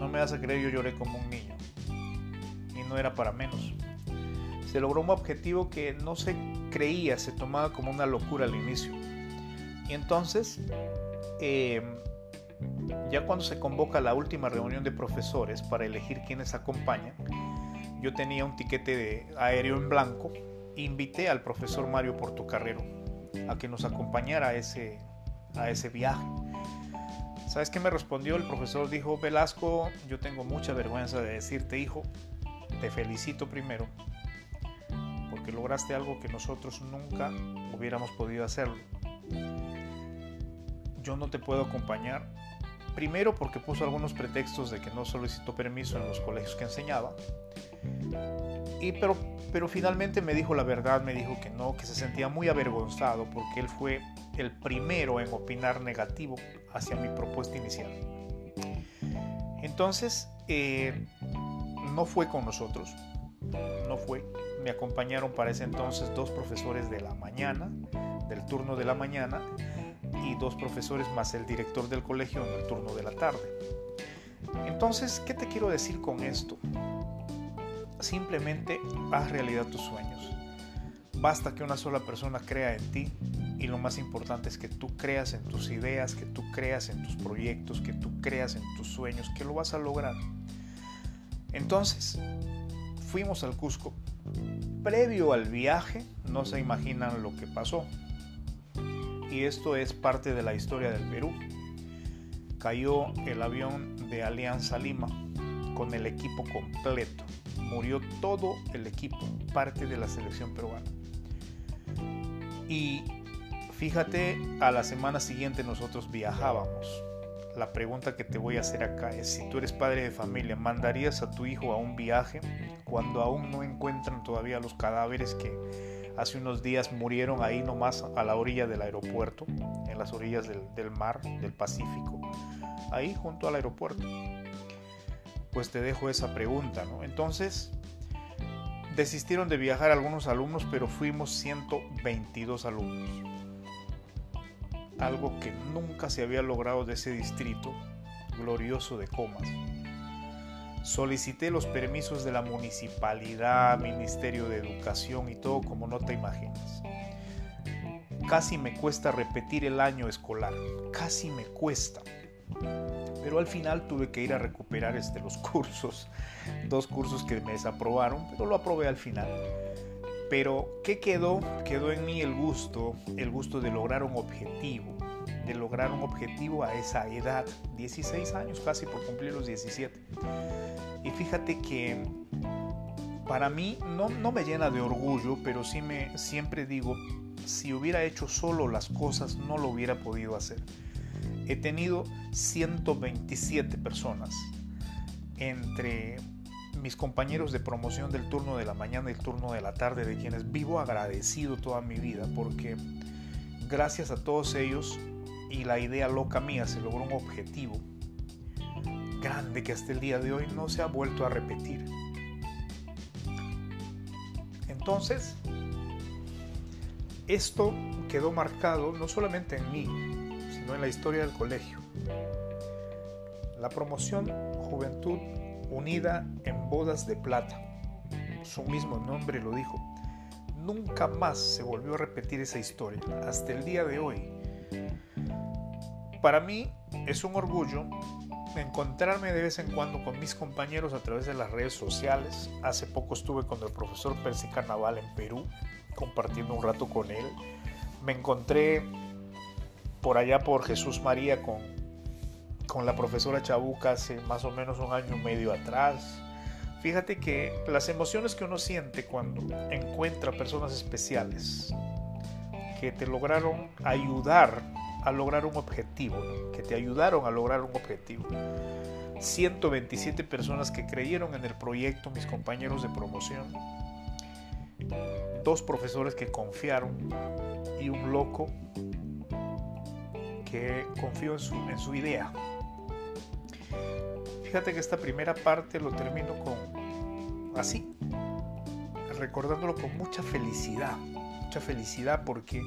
No me vas a creer, yo lloré como un niño. Y no era para menos. Se logró un objetivo que no se creía, se tomaba como una locura al inicio. Y entonces, em, ya cuando se convoca la última reunión de profesores para elegir quiénes acompañan, yo tenía un tiquete de aéreo en blanco invité al profesor Mario Portocarrero a que nos acompañara a ese, a ese viaje. ¿Sabes qué me respondió? El profesor dijo, Velasco, yo tengo mucha vergüenza de decirte, hijo, te felicito primero, porque lograste algo que nosotros nunca hubiéramos podido hacerlo. Yo no te puedo acompañar, primero porque puso algunos pretextos de que no solicitó permiso en los colegios que enseñaba, y pero, pero finalmente me dijo la verdad, me dijo que no, que se sentía muy avergonzado porque él fue el primero en opinar negativo hacia mi propuesta inicial. Entonces, eh, no fue con nosotros, no fue. Me acompañaron para ese entonces dos profesores de la mañana, del turno de la mañana, y dos profesores más el director del colegio en el turno de la tarde. Entonces, ¿qué te quiero decir con esto? Simplemente haz realidad tus sueños. Basta que una sola persona crea en ti y lo más importante es que tú creas en tus ideas, que tú creas en tus proyectos, que tú creas en tus sueños, que lo vas a lograr. Entonces, fuimos al Cusco. Previo al viaje, no se imaginan lo que pasó. Y esto es parte de la historia del Perú. Cayó el avión de Alianza Lima con el equipo completo murió todo el equipo, parte de la selección peruana. Y fíjate, a la semana siguiente nosotros viajábamos. La pregunta que te voy a hacer acá es, si tú eres padre de familia, ¿mandarías a tu hijo a un viaje cuando aún no encuentran todavía los cadáveres que hace unos días murieron ahí nomás a la orilla del aeropuerto, en las orillas del, mar, del Pacífico, ahí junto al aeropuerto? pues te dejo esa pregunta, ¿no? Entonces, desistieron de viajar algunos alumnos, pero fuimos 122 alumnos. Algo que nunca se había logrado de ese distrito glorioso de Comas. Solicité los permisos de la municipalidad, Ministerio de Educación y todo como no te imaginas. Casi me cuesta repetir el año escolar, casi me cuesta. Pero al final tuve que ir a recuperar este, los (laughs) cursos, dos cursos que me desaprobaron, pero lo aprobé al final. Pero, ¿qué quedó? Quedó en mí el gusto, el gusto de lograr un objetivo, de lograr un objetivo a esa edad, 16 años casi por cumplir los 17. Y fíjate que para mí no, no me llena de orgullo, pero sí me siempre digo, si hubiera hecho solo las cosas no lo hubiera podido hacer. He tenido 127 personas entre mis compañeros de promoción del turno de la mañana y el turno de la tarde, de quienes vivo agradecido toda mi vida, porque gracias a todos ellos y la idea loca mía se logró un objetivo grande que hasta el día de hoy no se ha vuelto a repetir. Entonces, esto quedó marcado no solamente en mí, sino en la historia del colegio. La promoción Juventud Unida en Bodas de Plata, su mismo nombre lo dijo, nunca más se volvió a repetir esa historia hasta el día de hoy. Para mí es un orgullo encontrarme de vez en cuando con mis compañeros a través de las redes sociales. Hace poco estuve con el profesor Percy Carnaval en Perú, compartiendo un rato con él. Me encontré por allá por Jesús María con, con la profesora Chabuca hace más o menos un año y medio atrás. Fíjate que las emociones que uno siente cuando encuentra personas especiales que te lograron ayudar a lograr un objetivo, que te ayudaron a lograr un objetivo. 127 personas que creyeron en el proyecto, mis compañeros de promoción, dos profesores que confiaron y un loco que confió en su, en su idea. Fíjate que esta primera parte lo termino con así, recordándolo con mucha felicidad, mucha felicidad porque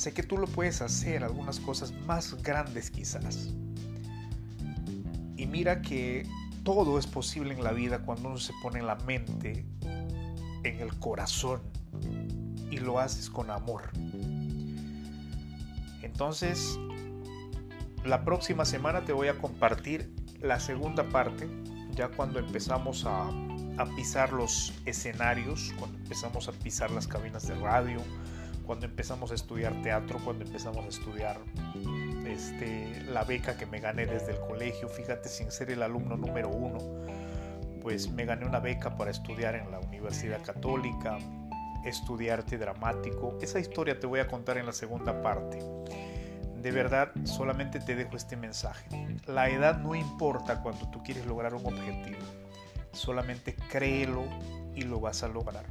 Sé que tú lo puedes hacer, algunas cosas más grandes quizás. Y mira que todo es posible en la vida cuando uno se pone la mente, en el corazón, y lo haces con amor. Entonces, la próxima semana te voy a compartir la segunda parte, ya cuando empezamos a, pisar los escenarios, cuando empezamos a pisar las cabinas de radio, cuando empezamos a estudiar teatro, cuando empezamos a estudiar este, la beca que me gané desde el colegio, fíjate, sin ser el alumno número uno, pues me gané una beca para estudiar en la Universidad Católica, estudiar arte dramático. Esa historia te voy a contar en la segunda parte. De verdad, solamente te dejo este mensaje. La edad no importa cuando tú quieres lograr un objetivo. Solamente créelo y lo vas a lograr.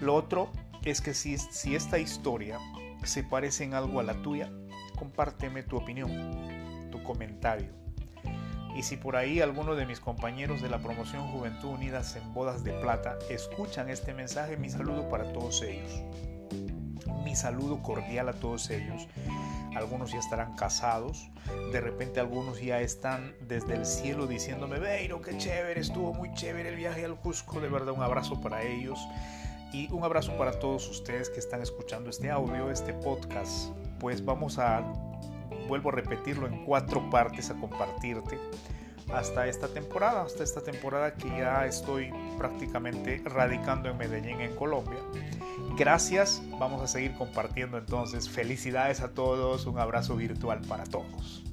Lo otro es que si, si esta historia se parece en algo a la tuya, compárteme tu opinión, tu comentario. Y si por ahí alguno de mis compañeros de la promoción Juventud Unidas en Bodas de Plata escuchan este mensaje, mi saludo para todos ellos. Mi saludo cordial a todos ellos. Algunos ya estarán casados, de repente algunos ya están desde el cielo diciéndome, Beiro, qué chévere, estuvo muy chévere el viaje al Cusco, de verdad un abrazo para ellos. Y un abrazo para todos ustedes que están escuchando este audio, este podcast. Pues vamos a, vuelvo a repetirlo en cuatro partes a compartirte hasta esta temporada, hasta esta temporada que ya estoy prácticamente radicando en Medellín, en Colombia. Gracias, vamos a seguir compartiendo entonces. Felicidades a todos, un abrazo virtual para todos.